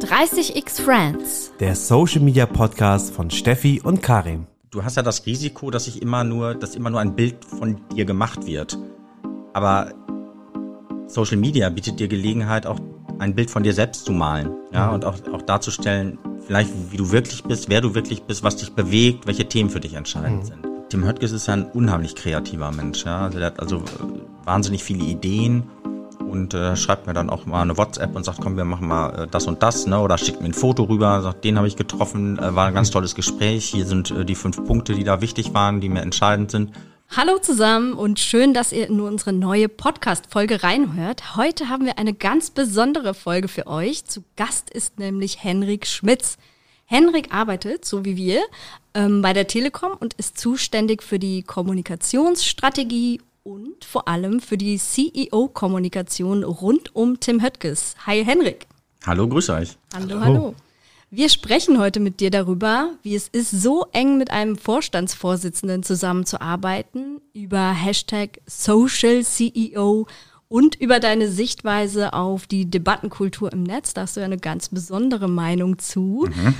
30x Friends. Der Social Media Podcast von Steffi und Karim. Du hast ja das Risiko, dass ich immer nur, dass immer nur ein Bild von dir gemacht wird. Aber Social Media bietet dir Gelegenheit, auch ein Bild von dir selbst zu malen. Ja, mhm. und auch, auch darzustellen, vielleicht wie du wirklich bist, wer du wirklich bist, was dich bewegt, welche Themen für dich entscheidend mhm. sind. Tim Höttges ist ja ein unheimlich kreativer Mensch. Ja? Also der hat also äh, wahnsinnig viele Ideen und äh, schreibt mir dann auch mal eine WhatsApp und sagt, komm, wir machen mal äh, das und das, ne? Oder schickt mir ein Foto rüber, sagt, den habe ich getroffen, äh, war ein ganz tolles Gespräch. Hier sind äh, die fünf Punkte, die da wichtig waren, die mir entscheidend sind. Hallo zusammen und schön, dass ihr in unsere neue Podcast-Folge reinhört. Heute haben wir eine ganz besondere Folge für euch. Zu Gast ist nämlich Henrik Schmitz. Henrik arbeitet, so wie wir, ähm, bei der Telekom und ist zuständig für die Kommunikationsstrategie und vor allem für die CEO-Kommunikation rund um Tim Höttges. Hi Henrik. Hallo, grüß euch. Hallo, hallo, hallo. Wir sprechen heute mit dir darüber, wie es ist, so eng mit einem Vorstandsvorsitzenden zusammenzuarbeiten, über Hashtag Social CEO und über deine Sichtweise auf die Debattenkultur im Netz. Da hast du ja eine ganz besondere Meinung zu. Mhm.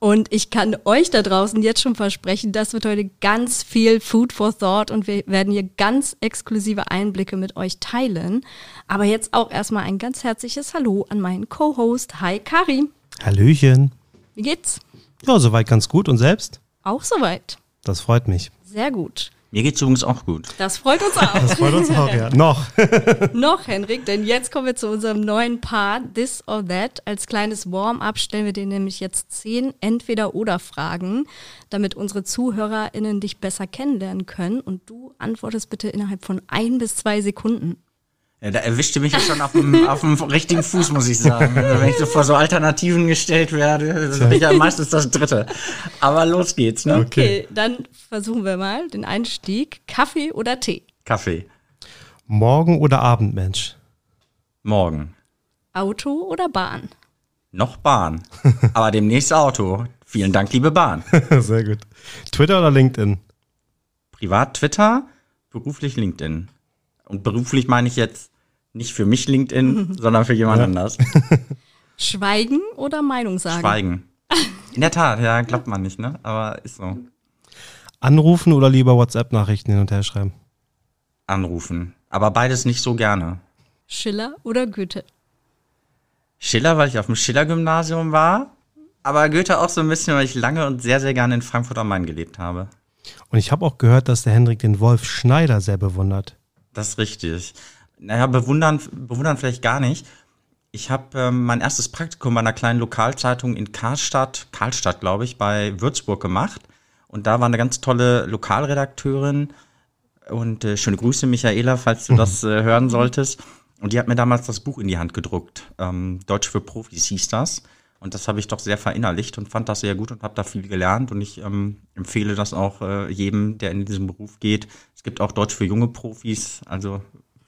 Und ich kann euch da draußen jetzt schon versprechen, das wird heute ganz viel Food for Thought und wir werden hier ganz exklusive Einblicke mit euch teilen. Aber jetzt auch erstmal ein ganz herzliches Hallo an meinen Co-Host. Hi Karim. Hallöchen. Wie geht's? Ja, soweit ganz gut. Und selbst? Auch soweit. Das freut mich. Sehr gut. Mir geht's übrigens auch gut. Das freut uns auch. Das freut uns auch, ja. Noch. Noch, Henrik, denn jetzt kommen wir zu unserem neuen Part, This or That. Als kleines Warm-up stellen wir dir nämlich jetzt zehn Entweder-Oder-Fragen, damit unsere ZuhörerInnen dich besser kennenlernen können. Und du antwortest bitte innerhalb von ein bis zwei Sekunden. Ja, da erwischte mich ja schon auf dem, auf dem richtigen Fuß, muss ich sagen. Also wenn ich so vor so Alternativen gestellt werde, dann bin ich ja meistens das Dritte. Aber los geht's, ne? Okay. okay, dann versuchen wir mal den Einstieg. Kaffee oder Tee? Kaffee. Morgen oder Abend, Mensch? Morgen. Auto oder Bahn? Noch Bahn. Aber demnächst Auto. Vielen Dank, liebe Bahn. Sehr gut. Twitter oder LinkedIn? Privat Twitter, beruflich LinkedIn. Und beruflich meine ich jetzt nicht für mich LinkedIn, sondern für jemand ja. anders. Schweigen oder Meinung sagen? Schweigen. In der Tat, ja, klappt man nicht, ne? Aber ist so. Anrufen oder lieber WhatsApp-Nachrichten hin und her schreiben? Anrufen. Aber beides nicht so gerne. Schiller oder Goethe? Schiller, weil ich auf dem Schiller-Gymnasium war. Aber Goethe auch so ein bisschen, weil ich lange und sehr, sehr gerne in Frankfurt am Main gelebt habe. Und ich habe auch gehört, dass der Hendrik den Wolf Schneider sehr bewundert. Das ist richtig. Naja, bewundern, bewundern vielleicht gar nicht. Ich habe ähm, mein erstes Praktikum bei einer kleinen Lokalzeitung in Karlstadt, Karlstadt glaube ich, bei Würzburg gemacht. Und da war eine ganz tolle Lokalredakteurin. Und äh, schöne Grüße, Michaela, falls du das äh, hören solltest. Und die hat mir damals das Buch in die Hand gedruckt. Ähm, Deutsch für Profis hieß das. Und das habe ich doch sehr verinnerlicht und fand das sehr gut und habe da viel gelernt. Und ich ähm, empfehle das auch äh, jedem, der in diesen Beruf geht. Es gibt auch Deutsch für junge Profis. Also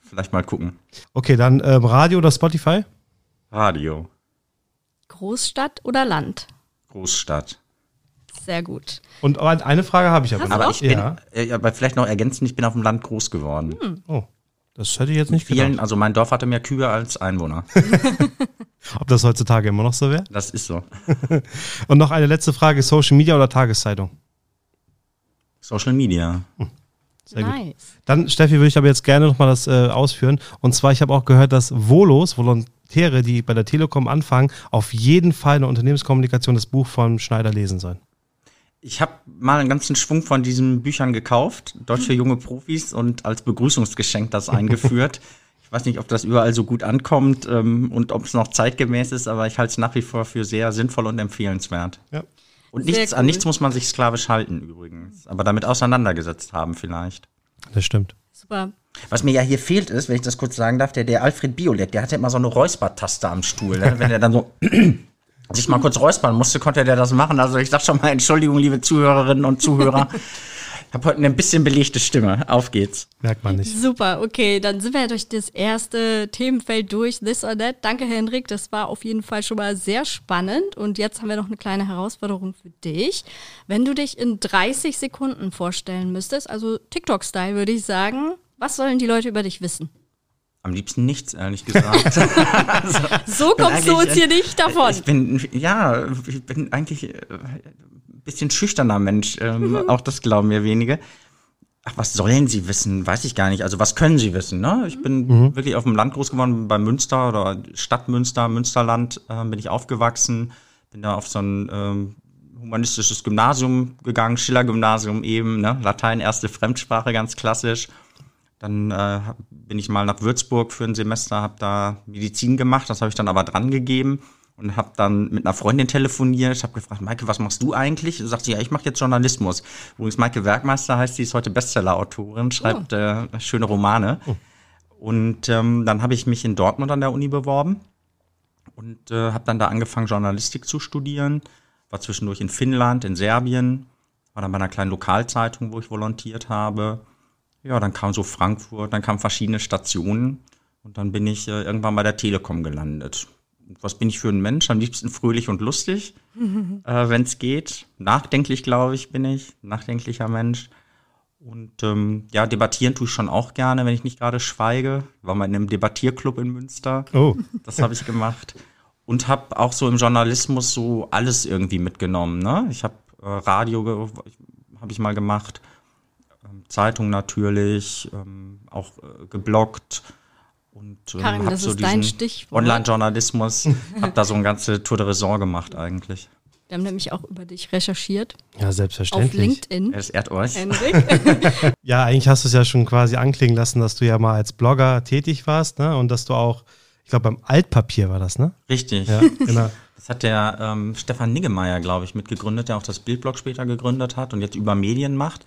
vielleicht mal gucken. Okay, dann ähm, Radio oder Spotify? Radio. Großstadt oder Land? Großstadt. Sehr gut. Und eine Frage habe ich aber noch. Aber ich bin, ja. äh, aber vielleicht noch ergänzend, ich bin auf dem Land groß geworden. Hm. Oh, das hätte ich jetzt nicht vielen, gedacht. Also mein Dorf hatte mehr Kühe als Einwohner. Ob das heutzutage immer noch so wäre? Das ist so. Und noch eine letzte Frage: Social Media oder Tageszeitung? Social Media. Hm. Sehr nice. gut. Dann, Steffi, würde ich aber jetzt gerne nochmal das äh, ausführen. Und zwar, ich habe auch gehört, dass Volos, Volontäre, die bei der Telekom anfangen, auf jeden Fall eine Unternehmenskommunikation das Buch von Schneider lesen sollen. Ich habe mal einen ganzen Schwung von diesen Büchern gekauft, Deutsch für junge Profis, und als Begrüßungsgeschenk das eingeführt. Ich weiß nicht, ob das überall so gut ankommt ähm, und ob es noch zeitgemäß ist, aber ich halte es nach wie vor für sehr sinnvoll und empfehlenswert. Ja. Und nichts, cool. an nichts muss man sich sklavisch halten übrigens, aber damit auseinandergesetzt haben vielleicht. Das stimmt. Super. Was mir ja hier fehlt ist, wenn ich das kurz sagen darf, der, der Alfred Biolek, der hatte immer so eine Räuspertaste am Stuhl, ne? wenn er dann so sich mal kurz räuspern musste, konnte der das machen. Also ich sag schon mal Entschuldigung, liebe Zuhörerinnen und Zuhörer. habe heute eine bisschen belegte Stimme. Auf geht's. Merkt man nicht. Super, okay, dann sind wir durch das erste Themenfeld durch, this or that. Danke, Henrik, das war auf jeden Fall schon mal sehr spannend. Und jetzt haben wir noch eine kleine Herausforderung für dich. Wenn du dich in 30 Sekunden vorstellen müsstest, also TikTok-Style würde ich sagen, was sollen die Leute über dich wissen? Am liebsten nichts, ehrlich gesagt. also, so kommst du uns hier nicht davon. Ich bin, ja, ich bin eigentlich ein äh, bisschen schüchterner Mensch. Ähm, mhm. Auch das glauben mir wenige. Ach, was sollen sie wissen? Weiß ich gar nicht. Also, was können sie wissen? Ne? Ich bin mhm. wirklich auf dem Land groß geworden, bei Münster oder Stadt Münster, Münsterland äh, bin ich aufgewachsen. Bin da auf so ein ähm, humanistisches Gymnasium gegangen, Schiller-Gymnasium eben, ne? Latein, erste Fremdsprache, ganz klassisch. Dann äh, bin ich mal nach Würzburg für ein Semester, habe da Medizin gemacht, das habe ich dann aber dran gegeben und habe dann mit einer Freundin telefoniert. Ich habe gefragt, Maike, was machst du eigentlich? Und sagt sie, ja, ich mache jetzt Journalismus. Übrigens, Maike Werkmeister heißt, sie ist heute Bestseller-Autorin, schreibt oh. äh, schöne Romane. Oh. Und ähm, dann habe ich mich in Dortmund an der Uni beworben und äh, habe dann da angefangen, Journalistik zu studieren. War zwischendurch in Finnland, in Serbien, war dann bei einer kleinen Lokalzeitung, wo ich volontiert habe ja, dann kam so Frankfurt, dann kamen verschiedene Stationen und dann bin ich äh, irgendwann bei der Telekom gelandet. Was bin ich für ein Mensch? Am liebsten fröhlich und lustig, äh, wenn es geht. Nachdenklich, glaube ich, bin ich. Nachdenklicher Mensch. Und ähm, ja, debattieren tue ich schon auch gerne, wenn ich nicht gerade schweige. War mal in einem Debattierclub in Münster. Oh. Das habe ich gemacht. Und habe auch so im Journalismus so alles irgendwie mitgenommen. Ne? Ich habe äh, Radio habe ich mal gemacht. Zeitung natürlich, ähm, auch äh, gebloggt und ähm, Karin, das so ist dein Stichwort. Online-Journalismus, habe da so eine ganze Tour de Raison gemacht eigentlich. Wir haben nämlich auch über dich recherchiert. Ja, selbstverständlich. Auf LinkedIn. Es ehrt euch. ja, eigentlich hast du es ja schon quasi anklingen lassen, dass du ja mal als Blogger tätig warst, ne? Und dass du auch, ich glaube, beim Altpapier war das, ne? Richtig. Ja, genau. Das hat der ähm, Stefan Niggemeier, glaube ich, mitgegründet, der auch das Bildblog später gegründet hat und jetzt über Medien macht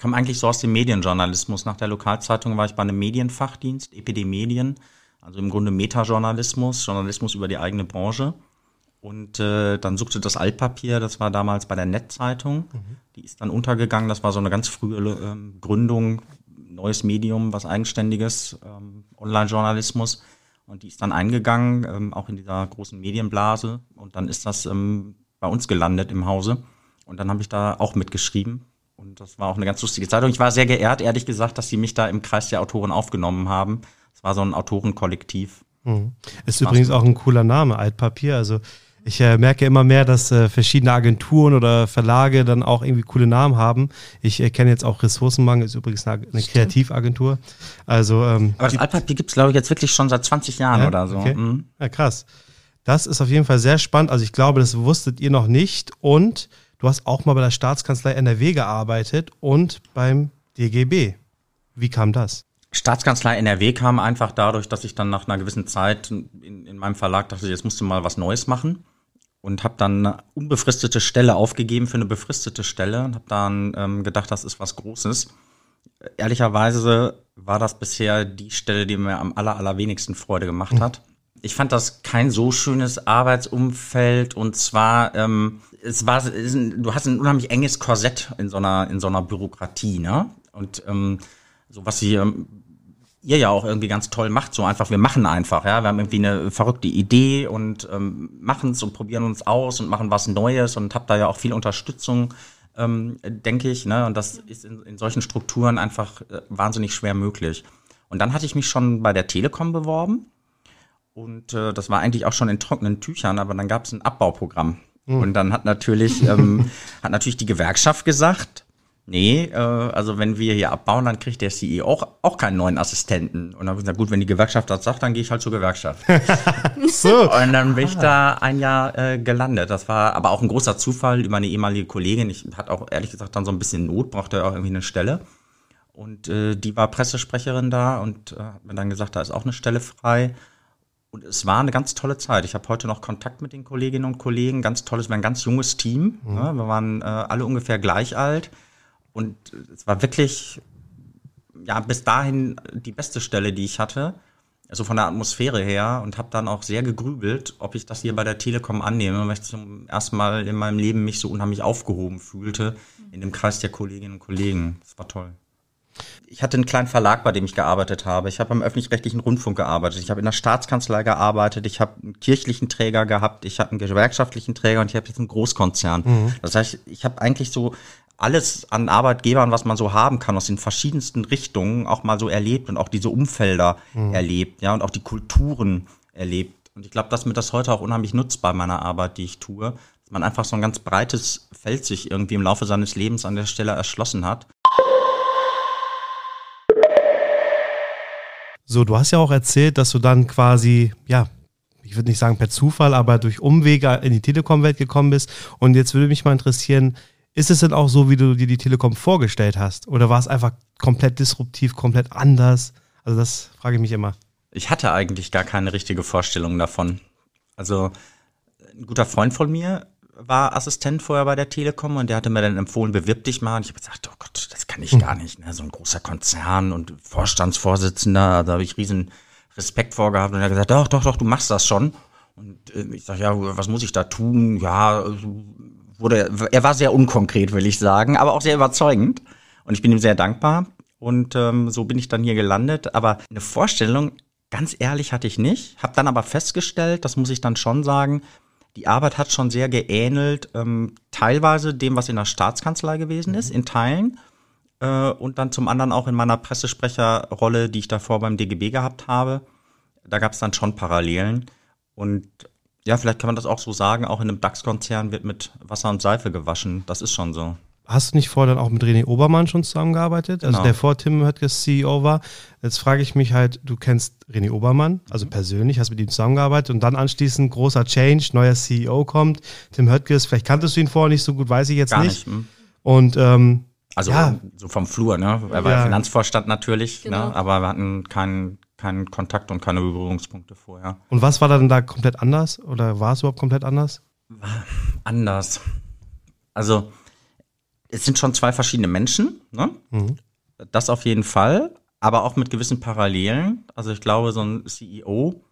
komme eigentlich so aus dem Medienjournalismus. Nach der Lokalzeitung war ich bei einem Medienfachdienst, EPD Medien, also im Grunde Metajournalismus, Journalismus über die eigene Branche. Und äh, dann suchte das Altpapier, das war damals bei der Netzzeitung, mhm. die ist dann untergegangen, das war so eine ganz frühe ähm, Gründung, neues Medium, was eigenständiges, ähm, Online-Journalismus. Und die ist dann eingegangen, ähm, auch in dieser großen Medienblase. Und dann ist das ähm, bei uns gelandet im Hause. Und dann habe ich da auch mitgeschrieben. Und das war auch eine ganz lustige Zeitung. Ich war sehr geehrt, ehrlich gesagt, dass sie mich da im Kreis der Autoren aufgenommen haben. Es war so ein Autorenkollektiv. Mhm. Ist übrigens auch ein cooler Name, Altpapier. Also ich äh, merke immer mehr, dass äh, verschiedene Agenturen oder Verlage dann auch irgendwie coole Namen haben. Ich äh, kenne jetzt auch Ressourcenmangel, ist übrigens eine, eine Kreativagentur. Also, ähm, Aber das Altpapier gibt es, glaube ich, jetzt wirklich schon seit 20 Jahren ja? oder so. Okay. Mhm. Ja, krass. Das ist auf jeden Fall sehr spannend. Also ich glaube, das wusstet ihr noch nicht. Und Du hast auch mal bei der Staatskanzlei NRW gearbeitet und beim DGB. Wie kam das? Staatskanzlei NRW kam einfach dadurch, dass ich dann nach einer gewissen Zeit in, in meinem Verlag dachte, jetzt musst du mal was Neues machen und habe dann eine unbefristete Stelle aufgegeben für eine befristete Stelle und habe dann ähm, gedacht, das ist was Großes. Ehrlicherweise war das bisher die Stelle, die mir am aller, allerwenigsten Freude gemacht hat. Ich fand das kein so schönes Arbeitsumfeld und zwar ähm, es war, du hast ein unheimlich enges Korsett in so einer, in so einer Bürokratie, ne? Und ähm, so was sie, ähm, ihr ja auch irgendwie ganz toll macht, so einfach, wir machen einfach, ja, wir haben irgendwie eine verrückte Idee und ähm, machen es und probieren uns aus und machen was Neues und hab da ja auch viel Unterstützung, ähm, denke ich, ne? Und das ist in, in solchen Strukturen einfach äh, wahnsinnig schwer möglich. Und dann hatte ich mich schon bei der Telekom beworben und äh, das war eigentlich auch schon in trockenen Tüchern, aber dann gab es ein Abbauprogramm. Mhm. Und dann hat natürlich, ähm, hat natürlich die Gewerkschaft gesagt, nee, äh, also wenn wir hier abbauen, dann kriegt der CEO auch, auch keinen neuen Assistenten. Und dann habe ich gesagt, gut, wenn die Gewerkschaft das sagt, dann gehe ich halt zur Gewerkschaft. so. Und dann bin ich da ein Jahr äh, gelandet. Das war aber auch ein großer Zufall über eine ehemalige Kollegin. Ich hatte auch ehrlich gesagt dann so ein bisschen Not, brauchte auch irgendwie eine Stelle. Und äh, die war Pressesprecherin da und äh, hat mir dann gesagt, da ist auch eine Stelle frei. Und es war eine ganz tolle Zeit. Ich habe heute noch Kontakt mit den Kolleginnen und Kollegen. Ganz tolles, wir waren ein ganz junges Team. Mhm. Ja, wir waren äh, alle ungefähr gleich alt. Und es war wirklich, ja, bis dahin die beste Stelle, die ich hatte. Also von der Atmosphäre her. Und habe dann auch sehr gegrübelt, ob ich das hier bei der Telekom annehme, weil ich zum ersten Mal in meinem Leben mich so unheimlich aufgehoben fühlte in dem Kreis der Kolleginnen und Kollegen. Das war toll ich hatte einen kleinen Verlag, bei dem ich gearbeitet habe. Ich habe am öffentlich-rechtlichen Rundfunk gearbeitet. Ich habe in der Staatskanzlei gearbeitet. Ich habe einen kirchlichen Träger gehabt. Ich habe einen gewerkschaftlichen Träger und ich habe jetzt einen Großkonzern. Mhm. Das heißt, ich habe eigentlich so alles an Arbeitgebern, was man so haben kann, aus den verschiedensten Richtungen auch mal so erlebt und auch diese Umfelder mhm. erlebt, ja, und auch die Kulturen erlebt. Und ich glaube, dass mir das heute auch unheimlich nutzt bei meiner Arbeit, die ich tue, dass man einfach so ein ganz breites Feld sich irgendwie im Laufe seines Lebens an der Stelle erschlossen hat. So, du hast ja auch erzählt, dass du dann quasi, ja, ich würde nicht sagen per Zufall, aber durch Umwege in die Telekom-Welt gekommen bist. Und jetzt würde mich mal interessieren, ist es denn auch so, wie du dir die Telekom vorgestellt hast? Oder war es einfach komplett disruptiv, komplett anders? Also das frage ich mich immer. Ich hatte eigentlich gar keine richtige Vorstellung davon. Also ein guter Freund von mir war Assistent vorher bei der Telekom und der hatte mir dann empfohlen, bewirb dich mal. Und ich habe gesagt, oh Gott, das kann ich hm. gar nicht. Ne? So ein großer Konzern und Vorstandsvorsitzender, da habe ich riesen Respekt vorgehabt. Und er hat gesagt, doch, doch, doch, du machst das schon. Und äh, ich sage, ja, was muss ich da tun? Ja, wurde, er war sehr unkonkret, will ich sagen, aber auch sehr überzeugend. Und ich bin ihm sehr dankbar. Und ähm, so bin ich dann hier gelandet. Aber eine Vorstellung, ganz ehrlich, hatte ich nicht. Hab dann aber festgestellt, das muss ich dann schon sagen, die Arbeit hat schon sehr geähnelt, ähm, teilweise dem, was in der Staatskanzlei gewesen ist, mhm. in Teilen. Äh, und dann zum anderen auch in meiner Pressesprecherrolle, die ich davor beim DGB gehabt habe. Da gab es dann schon Parallelen. Und ja, vielleicht kann man das auch so sagen, auch in einem DAX-Konzern wird mit Wasser und Seife gewaschen. Das ist schon so. Hast du nicht vorher dann auch mit René Obermann schon zusammengearbeitet? Also genau. der vor Tim Höttges CEO war. Jetzt frage ich mich halt, du kennst René Obermann, also mhm. persönlich, hast mit ihm zusammengearbeitet und dann anschließend großer Change, neuer CEO kommt, Tim Höttges, vielleicht kanntest du ihn vorher nicht so gut, weiß ich jetzt Gar nicht. nicht. Hm. Und ähm, also ja. so vom Flur, ne? Er war ja. Finanzvorstand natürlich, ne? genau. ne? aber wir hatten keinen keinen Kontakt und keine Berührungspunkte vorher. Und was war dann da komplett anders? Oder war es überhaupt komplett anders? Anders. Also es sind schon zwei verschiedene Menschen, ne? Mhm. Das auf jeden Fall, aber auch mit gewissen Parallelen. Also ich glaube, so ein CEO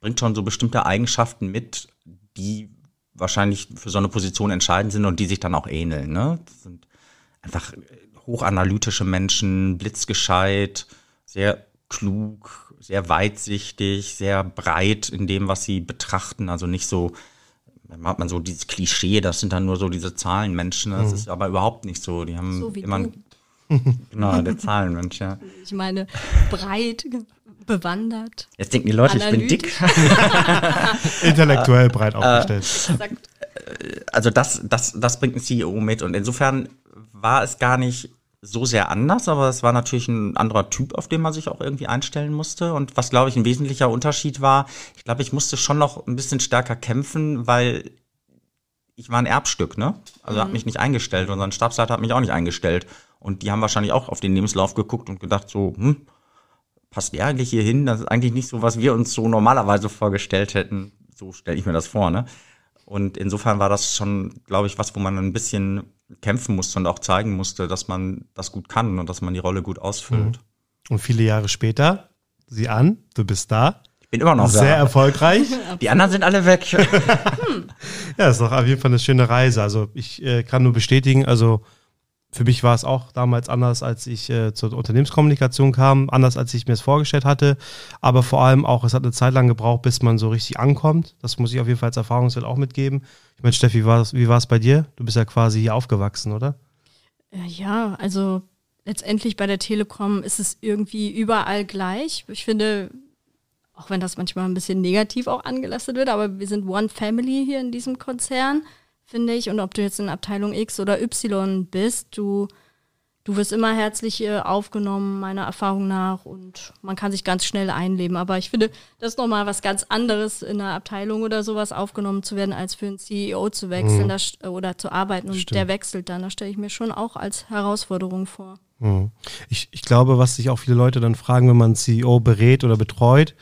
bringt schon so bestimmte Eigenschaften mit, die wahrscheinlich für so eine Position entscheidend sind und die sich dann auch ähneln. Ne? Das sind einfach hochanalytische Menschen, blitzgescheit, sehr klug, sehr weitsichtig, sehr breit in dem, was sie betrachten. Also nicht so hat man so dieses Klischee, das sind dann nur so diese Zahlenmenschen. Das mhm. ist aber überhaupt nicht so. Die haben so immer. Du. Genau, der Zahlenmensch, ja. Ich meine, breit, bewandert. Jetzt denken die Leute, ich bin dick. Intellektuell breit aufgestellt. Äh, also das, das, das bringt ein CEO mit. Und insofern war es gar nicht so sehr anders, aber es war natürlich ein anderer Typ, auf den man sich auch irgendwie einstellen musste. Und was, glaube ich, ein wesentlicher Unterschied war, ich glaube, ich musste schon noch ein bisschen stärker kämpfen, weil ich war ein Erbstück, ne? Also mhm. hat mich nicht eingestellt und sein Stabsleiter hat mich auch nicht eingestellt. Und die haben wahrscheinlich auch auf den Lebenslauf geguckt und gedacht so, hm, passt der eigentlich hier hin? Das ist eigentlich nicht so, was wir uns so normalerweise vorgestellt hätten. So stelle ich mir das vor, ne? Und insofern war das schon, glaube ich, was, wo man ein bisschen kämpfen musste und auch zeigen musste, dass man das gut kann und dass man die Rolle gut ausfüllt. Mhm. Und viele Jahre später, sieh an, du bist da. Ich bin immer noch Sehr da. erfolgreich. Die anderen sind alle weg. ja, ist doch auf jeden Fall eine schöne Reise. Also ich äh, kann nur bestätigen, also für mich war es auch damals anders, als ich äh, zur Unternehmenskommunikation kam, anders als ich mir es vorgestellt hatte. Aber vor allem auch, es hat eine Zeit lang gebraucht, bis man so richtig ankommt. Das muss ich auf jeden Fall als Erfahrungswert auch mitgeben. Ich meine, Steffi, wie war es bei dir? Du bist ja quasi hier aufgewachsen, oder? Äh, ja, also letztendlich bei der Telekom ist es irgendwie überall gleich. Ich finde, auch wenn das manchmal ein bisschen negativ auch angelastet wird, aber wir sind One Family hier in diesem Konzern finde ich. Und ob du jetzt in Abteilung X oder Y bist, du, du wirst immer herzlich äh, aufgenommen, meiner Erfahrung nach. Und man kann sich ganz schnell einleben. Aber ich finde, das ist nochmal was ganz anderes, in einer Abteilung oder sowas aufgenommen zu werden, als für einen CEO zu wechseln mhm. das, oder zu arbeiten. Und Stimmt. der wechselt dann. Das stelle ich mir schon auch als Herausforderung vor. Mhm. Ich, ich glaube, was sich auch viele Leute dann fragen, wenn man einen CEO berät oder betreut,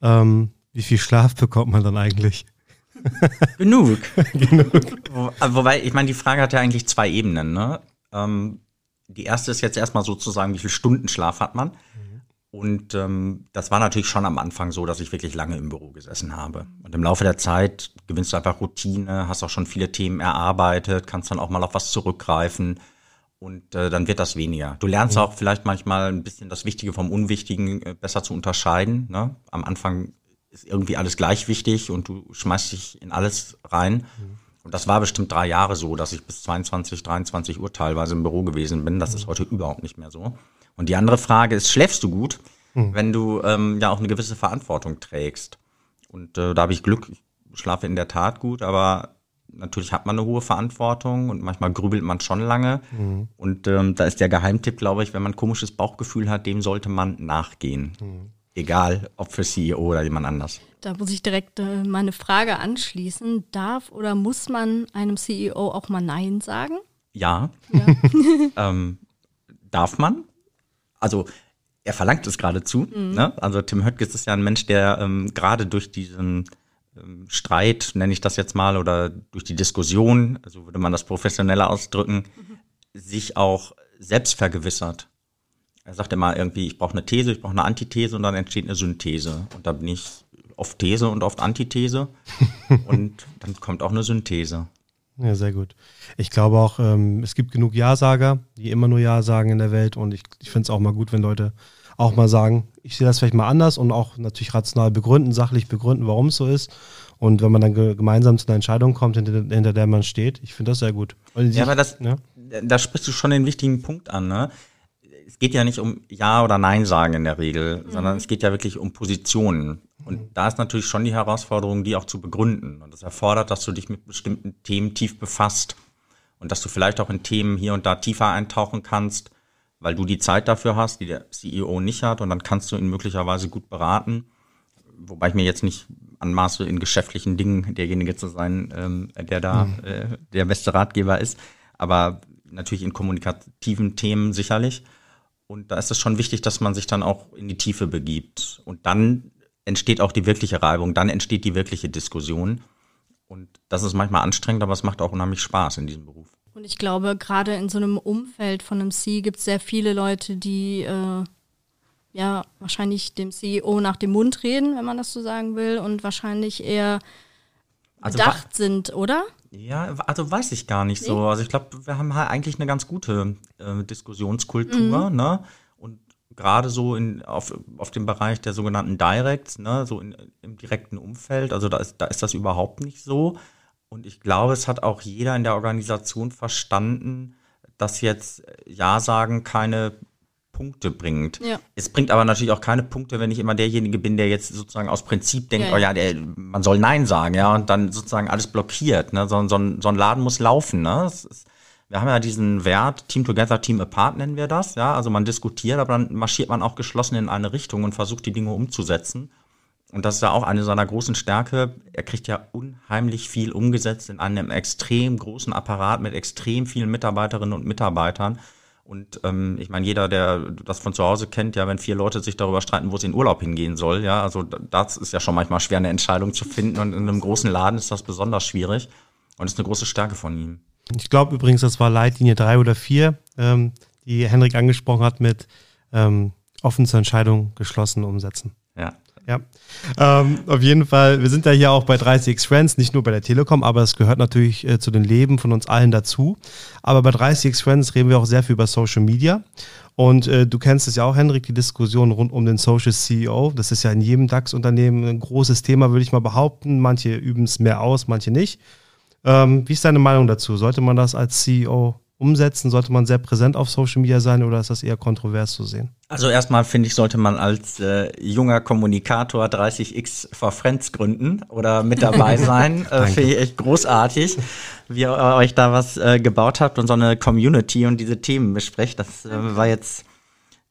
ähm, wie viel Schlaf bekommt man dann eigentlich? Genug. Genug. Wo, wobei, ich meine, die Frage hat ja eigentlich zwei Ebenen. Ne? Ähm, die erste ist jetzt erstmal sozusagen, wie viel Stunden Schlaf hat man? Mhm. Und ähm, das war natürlich schon am Anfang so, dass ich wirklich lange im Büro gesessen habe. Und im Laufe der Zeit gewinnst du einfach Routine, hast auch schon viele Themen erarbeitet, kannst dann auch mal auf was zurückgreifen. Und äh, dann wird das weniger. Du lernst mhm. auch vielleicht manchmal ein bisschen das Wichtige vom Unwichtigen äh, besser zu unterscheiden. Ne? Am Anfang ist irgendwie alles gleich wichtig und du schmeißt dich in alles rein. Mhm. Und das war bestimmt drei Jahre so, dass ich bis 22, 23 Uhr teilweise im Büro gewesen bin. Das ist heute überhaupt nicht mehr so. Und die andere Frage ist, schläfst du gut, mhm. wenn du ähm, ja auch eine gewisse Verantwortung trägst? Und äh, da habe ich Glück, ich schlafe in der Tat gut, aber natürlich hat man eine hohe Verantwortung und manchmal grübelt man schon lange. Mhm. Und ähm, da ist der Geheimtipp, glaube ich, wenn man ein komisches Bauchgefühl hat, dem sollte man nachgehen. Mhm. Egal, ob für CEO oder jemand anders. Da muss ich direkt äh, meine Frage anschließen. Darf oder muss man einem CEO auch mal Nein sagen? Ja, ja. ähm, darf man. Also er verlangt es geradezu. Mhm. Ne? Also Tim Höttges ist ja ein Mensch, der ähm, gerade durch diesen ähm, Streit, nenne ich das jetzt mal, oder durch die Diskussion, so würde man das professioneller ausdrücken, mhm. sich auch selbst vergewissert. Er sagt immer irgendwie, ich brauche eine These, ich brauche eine Antithese und dann entsteht eine Synthese. Und da bin ich oft These und oft Antithese. und dann kommt auch eine Synthese. Ja, sehr gut. Ich glaube auch, ähm, es gibt genug Ja-Sager, die immer nur Ja sagen in der Welt. Und ich, ich finde es auch mal gut, wenn Leute auch mal sagen, ich sehe das vielleicht mal anders und auch natürlich rational begründen, sachlich begründen, warum es so ist. Und wenn man dann ge gemeinsam zu einer Entscheidung kommt, hinter, hinter der man steht, ich finde das sehr gut. ja, aber das, ja? da sprichst du schon den wichtigen Punkt an, ne? Es geht ja nicht um Ja oder Nein sagen in der Regel, mhm. sondern es geht ja wirklich um Positionen. Und mhm. da ist natürlich schon die Herausforderung, die auch zu begründen. Und das erfordert, dass du dich mit bestimmten Themen tief befasst und dass du vielleicht auch in Themen hier und da tiefer eintauchen kannst, weil du die Zeit dafür hast, die der CEO nicht hat und dann kannst du ihn möglicherweise gut beraten. Wobei ich mir jetzt nicht anmaße, in geschäftlichen Dingen derjenige zu sein, ähm, der da mhm. äh, der beste Ratgeber ist, aber natürlich in kommunikativen Themen sicherlich. Und da ist es schon wichtig, dass man sich dann auch in die Tiefe begibt. Und dann entsteht auch die wirkliche Reibung, dann entsteht die wirkliche Diskussion. Und das ist manchmal anstrengend, aber es macht auch unheimlich Spaß in diesem Beruf. Und ich glaube, gerade in so einem Umfeld von einem C gibt es sehr viele Leute, die äh, ja wahrscheinlich dem CEO nach dem Mund reden, wenn man das so sagen will, und wahrscheinlich eher also bedacht sind, oder? Ja, also weiß ich gar nicht nee. so. Also ich glaube, wir haben halt eigentlich eine ganz gute äh, Diskussionskultur, mhm. ne? Und gerade so in, auf, auf dem Bereich der sogenannten Directs, ne, so in, im direkten Umfeld, also da ist, da ist das überhaupt nicht so. Und ich glaube, es hat auch jeder in der Organisation verstanden, dass jetzt Ja sagen keine Punkte bringt. Ja. Es bringt aber natürlich auch keine Punkte, wenn ich immer derjenige bin, der jetzt sozusagen aus Prinzip denkt, ja, oh ja, der, man soll Nein sagen, ja, und dann sozusagen alles blockiert. Ne? So, so, ein, so ein Laden muss laufen. Ne? Ist, wir haben ja diesen Wert, Team Together, Team Apart nennen wir das, ja. Also man diskutiert, aber dann marschiert man auch geschlossen in eine Richtung und versucht die Dinge umzusetzen. Und das ist ja auch eine seiner großen Stärke. Er kriegt ja unheimlich viel umgesetzt in einem extrem großen Apparat mit extrem vielen Mitarbeiterinnen und Mitarbeitern. Und ähm, ich meine, jeder, der das von zu Hause kennt, ja, wenn vier Leute sich darüber streiten, wo es in Urlaub hingehen soll, ja, also das ist ja schon manchmal schwer, eine Entscheidung zu finden. Und in einem großen Laden ist das besonders schwierig. Und ist eine große Stärke von ihm. Ich glaube übrigens, das war Leitlinie drei oder vier, ähm, die Henrik angesprochen hat mit ähm, offen zur Entscheidung geschlossen umsetzen. Ja, ähm, auf jeden Fall. Wir sind ja hier auch bei 30x Friends, nicht nur bei der Telekom, aber es gehört natürlich äh, zu den Leben von uns allen dazu. Aber bei 30x Friends reden wir auch sehr viel über Social Media. Und äh, du kennst es ja auch, Henrik, die Diskussion rund um den Social CEO. Das ist ja in jedem DAX-Unternehmen ein großes Thema, würde ich mal behaupten. Manche üben es mehr aus, manche nicht. Ähm, wie ist deine Meinung dazu? Sollte man das als CEO umsetzen? Sollte man sehr präsent auf Social Media sein oder ist das eher kontrovers zu sehen? Also erstmal finde ich, sollte man als äh, junger Kommunikator 30x for Friends gründen oder mit dabei sein. äh, finde ich echt großartig, wie ihr euch da was äh, gebaut habt und so eine Community und diese Themen besprecht. Das äh, war jetzt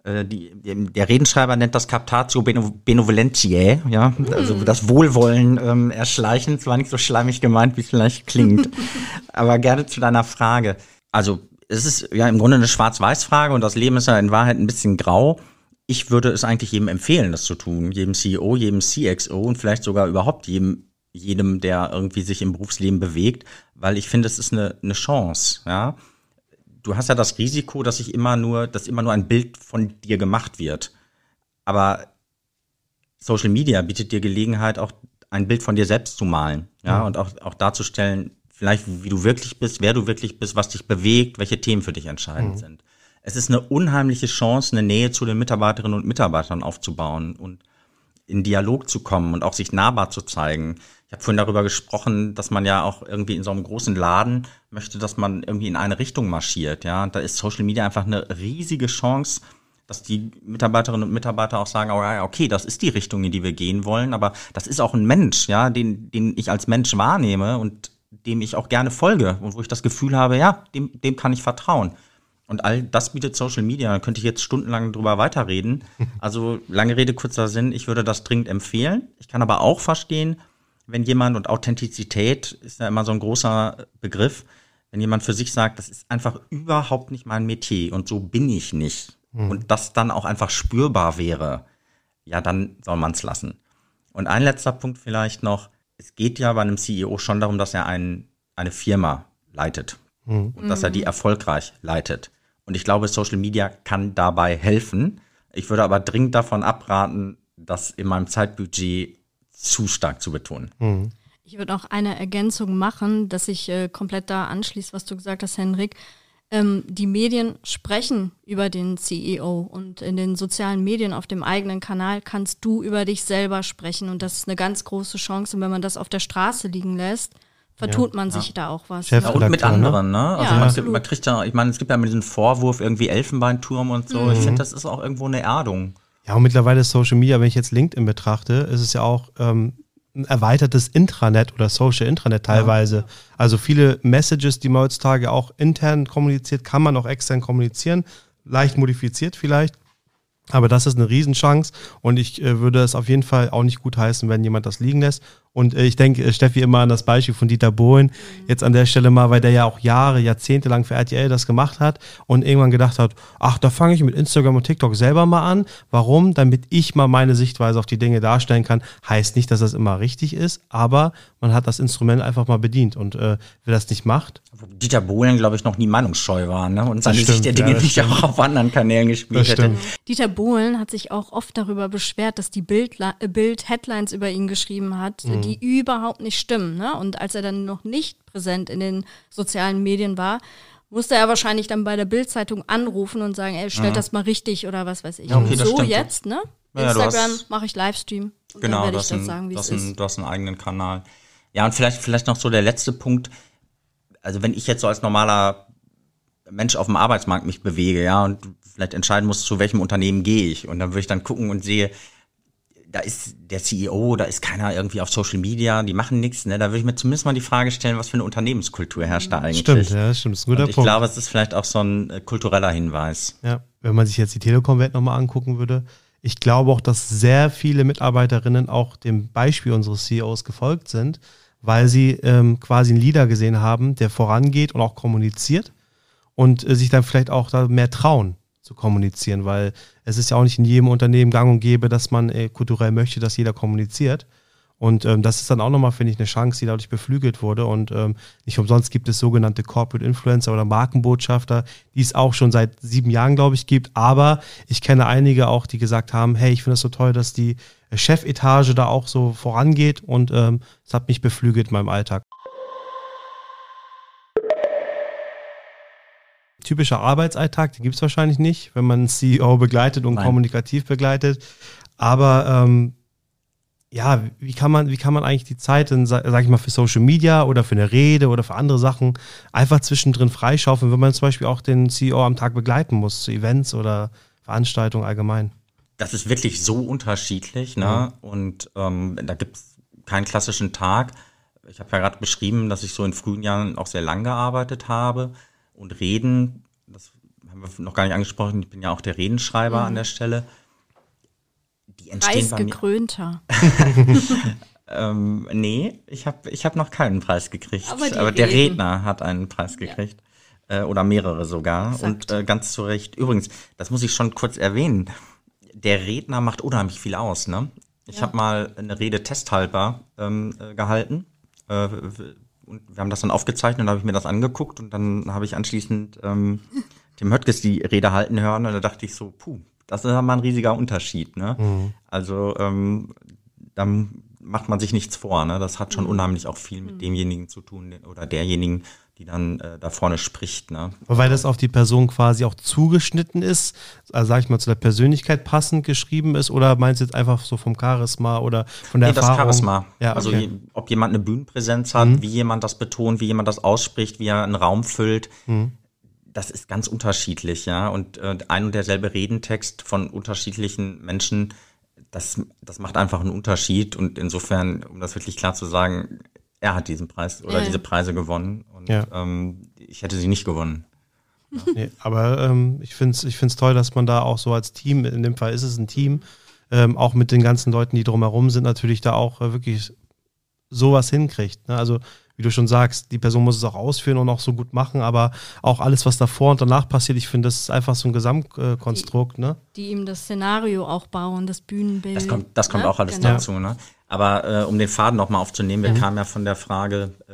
äh, die, der Redenschreiber nennt das Captatio Benevolentiae, ja, also mm. das Wohlwollen ähm, erschleichen. Zwar nicht so schleimig gemeint, wie es vielleicht klingt, aber gerne zu deiner Frage also es ist ja im Grunde eine Schwarz-Weiß-Frage und das Leben ist ja in Wahrheit ein bisschen grau. Ich würde es eigentlich jedem empfehlen, das zu tun. Jedem CEO, jedem CXO und vielleicht sogar überhaupt jedem, jedem, der irgendwie sich im Berufsleben bewegt, weil ich finde, es ist eine, eine Chance, ja. Du hast ja das Risiko, dass ich immer nur, dass immer nur ein Bild von dir gemacht wird. Aber Social Media bietet dir Gelegenheit, auch ein Bild von dir selbst zu malen, ja, mhm. und auch, auch darzustellen, vielleicht wie du wirklich bist, wer du wirklich bist, was dich bewegt, welche Themen für dich entscheidend mhm. sind. Es ist eine unheimliche Chance, eine Nähe zu den Mitarbeiterinnen und Mitarbeitern aufzubauen und in Dialog zu kommen und auch sich nahbar zu zeigen. Ich habe vorhin darüber gesprochen, dass man ja auch irgendwie in so einem großen Laden möchte, dass man irgendwie in eine Richtung marschiert. Ja, und da ist Social Media einfach eine riesige Chance, dass die Mitarbeiterinnen und Mitarbeiter auch sagen, oh okay, das ist die Richtung, in die wir gehen wollen, aber das ist auch ein Mensch, ja, den, den ich als Mensch wahrnehme und dem ich auch gerne folge und wo ich das Gefühl habe, ja, dem, dem kann ich vertrauen. Und all das bietet Social Media. Da könnte ich jetzt stundenlang drüber weiterreden. Also lange Rede, kurzer Sinn. Ich würde das dringend empfehlen. Ich kann aber auch verstehen, wenn jemand, und Authentizität ist ja immer so ein großer Begriff, wenn jemand für sich sagt, das ist einfach überhaupt nicht mein Metier und so bin ich nicht. Mhm. Und das dann auch einfach spürbar wäre, ja, dann soll man es lassen. Und ein letzter Punkt vielleicht noch. Es geht ja bei einem CEO schon darum, dass er ein, eine Firma leitet mhm. und dass er die erfolgreich leitet. Und ich glaube, Social Media kann dabei helfen. Ich würde aber dringend davon abraten, das in meinem Zeitbudget zu stark zu betonen. Mhm. Ich würde auch eine Ergänzung machen, dass ich äh, komplett da anschließe, was du gesagt hast, Henrik. Ähm, die Medien sprechen über den CEO und in den sozialen Medien auf dem eigenen Kanal kannst du über dich selber sprechen und das ist eine ganz große Chance. Und wenn man das auf der Straße liegen lässt, vertut man sich da auch was. Ja, und mit ne? anderen, ne? Also man, man, kriegt ja, ich meine, es gibt ja mit diesem Vorwurf irgendwie Elfenbeinturm und so. Mhm. Ich finde, das ist auch irgendwo eine Erdung. Ja, und mittlerweile ist Social Media, wenn ich jetzt LinkedIn betrachte, ist es ja auch ähm, ein erweitertes Intranet oder Social Intranet teilweise. Ja. Also viele Messages, die man heutzutage auch intern kommuniziert, kann man auch extern kommunizieren. Leicht modifiziert vielleicht. Aber das ist eine Riesenchance und ich äh, würde es auf jeden Fall auch nicht gut heißen, wenn jemand das liegen lässt. Und äh, ich denke, äh, Steffi, immer an das Beispiel von Dieter Bohlen, jetzt an der Stelle mal, weil der ja auch Jahre, Jahrzehnte lang für RTL das gemacht hat und irgendwann gedacht hat, ach, da fange ich mit Instagram und TikTok selber mal an. Warum? Damit ich mal meine Sichtweise auf die Dinge darstellen kann. Heißt nicht, dass das immer richtig ist, aber man hat das Instrument einfach mal bedient. Und äh, wer das nicht macht. Dieter Bohlen, glaube ich, noch nie meinungsscheu war ne? und seine Sicht der Dinge ja, nicht auch auf anderen Kanälen gespielt hätte. Dieter Bohlen hat sich auch oft darüber beschwert, dass die Bild, äh, Bild Headlines über ihn geschrieben hat, mhm die überhaupt nicht stimmen. Ne? Und als er dann noch nicht präsent in den sozialen Medien war, musste er wahrscheinlich dann bei der Bildzeitung anrufen und sagen, ey, stellt ja. das mal richtig oder was weiß ich. Ja, okay, und so jetzt, ne? Ja, Instagram mache ich Livestream. genau, du hast, ein, sagen, das ein, du hast einen eigenen Kanal. Ja, und vielleicht, vielleicht noch so der letzte Punkt. Also wenn ich jetzt so als normaler Mensch auf dem Arbeitsmarkt mich bewege, ja, und vielleicht entscheiden muss, zu welchem Unternehmen gehe ich. Und dann würde ich dann gucken und sehe, da ist der CEO, da ist keiner irgendwie auf Social Media, die machen nichts. Ne? Da würde ich mir zumindest mal die Frage stellen, was für eine Unternehmenskultur herrscht da eigentlich. Stimmt, ja, stimmt. Das ist ein guter Und ich Punkt. glaube, es ist vielleicht auch so ein äh, kultureller Hinweis. Ja, wenn man sich jetzt die Telekom-Welt nochmal angucken würde, ich glaube auch, dass sehr viele Mitarbeiterinnen auch dem Beispiel unseres CEOs gefolgt sind, weil sie ähm, quasi einen Leader gesehen haben, der vorangeht und auch kommuniziert und äh, sich dann vielleicht auch da mehr trauen zu kommunizieren, weil es ist ja auch nicht in jedem Unternehmen gang und gäbe, dass man äh, kulturell möchte, dass jeder kommuniziert. Und ähm, das ist dann auch nochmal, finde ich, eine Chance, die dadurch beflügelt wurde. Und ähm, nicht umsonst gibt es sogenannte Corporate Influencer oder Markenbotschafter, die es auch schon seit sieben Jahren, glaube ich, gibt. Aber ich kenne einige auch, die gesagt haben, hey, ich finde es so toll, dass die Chefetage da auch so vorangeht und ähm, es hat mich beflügelt in meinem Alltag. Typischer Arbeitsalltag, den gibt es wahrscheinlich nicht, wenn man einen CEO begleitet und Nein. kommunikativ begleitet. Aber ähm, ja, wie kann man, wie kann man eigentlich die Zeit, dann, sag, ich mal, für Social Media oder für eine Rede oder für andere Sachen einfach zwischendrin freischaufeln, wenn man zum Beispiel auch den CEO am Tag begleiten muss, zu Events oder Veranstaltungen allgemein? Das ist wirklich so unterschiedlich, ne? Mhm. Und ähm, da gibt es keinen klassischen Tag. Ich habe ja gerade beschrieben, dass ich so in frühen Jahren auch sehr lang gearbeitet habe und Reden, das haben wir noch gar nicht angesprochen, ich bin ja auch der Redenschreiber mhm. an der Stelle. Die entstehen Preisgekrönter. ähm, nee, ich habe ich hab noch keinen Preis gekriegt. Aber, aber der Redner hat einen Preis gekriegt. Ja. Äh, oder mehrere sogar. Exakt. Und äh, ganz zu Recht. Übrigens, das muss ich schon kurz erwähnen. Der Redner macht unheimlich viel aus. Ne? Ich ja. habe mal eine Rede testhalber ähm, äh, gehalten. Äh, und wir haben das dann aufgezeichnet und habe ich mir das angeguckt und dann habe ich anschließend ähm, dem Höttges die Rede halten hören und da dachte ich so, puh, das ist ja mal ein riesiger Unterschied. Ne? Mhm. Also ähm, dann macht man sich nichts vor. Ne? Das hat schon mhm. unheimlich auch viel mit mhm. demjenigen zu tun oder derjenigen, die dann äh, da vorne spricht. Ne? Weil das auf die Person quasi auch zugeschnitten ist, also sag ich mal zu der Persönlichkeit passend geschrieben ist oder meinst du jetzt einfach so vom Charisma oder von der nee, Erfahrung? das Charisma. Ja, also okay. je, ob jemand eine Bühnenpräsenz hat, mhm. wie jemand das betont, wie jemand das ausspricht, wie er einen Raum füllt. Mhm. Das ist ganz unterschiedlich, ja. Und äh, ein und derselbe Redentext von unterschiedlichen Menschen, das, das macht einfach einen Unterschied. Und insofern, um das wirklich klar zu sagen, er hat diesen Preis oder ja. diese Preise gewonnen und ja. ähm, ich hätte sie nicht gewonnen. Ja. Nee, aber ähm, ich finde es ich find's toll, dass man da auch so als Team, in dem Fall ist es ein Team, ähm, auch mit den ganzen Leuten, die drumherum sind, natürlich da auch äh, wirklich sowas hinkriegt. Ne? Also wie du schon sagst, die Person muss es auch ausführen und auch so gut machen, aber auch alles, was davor und danach passiert, ich finde, das ist einfach so ein Gesamtkonstrukt. Die, ne? die ihm das Szenario auch bauen, das Bühnenbild. Das kommt, das kommt ne? auch alles genau. dazu. Ne? Aber äh, um den Faden nochmal aufzunehmen, wir mhm. kamen ja von der Frage äh,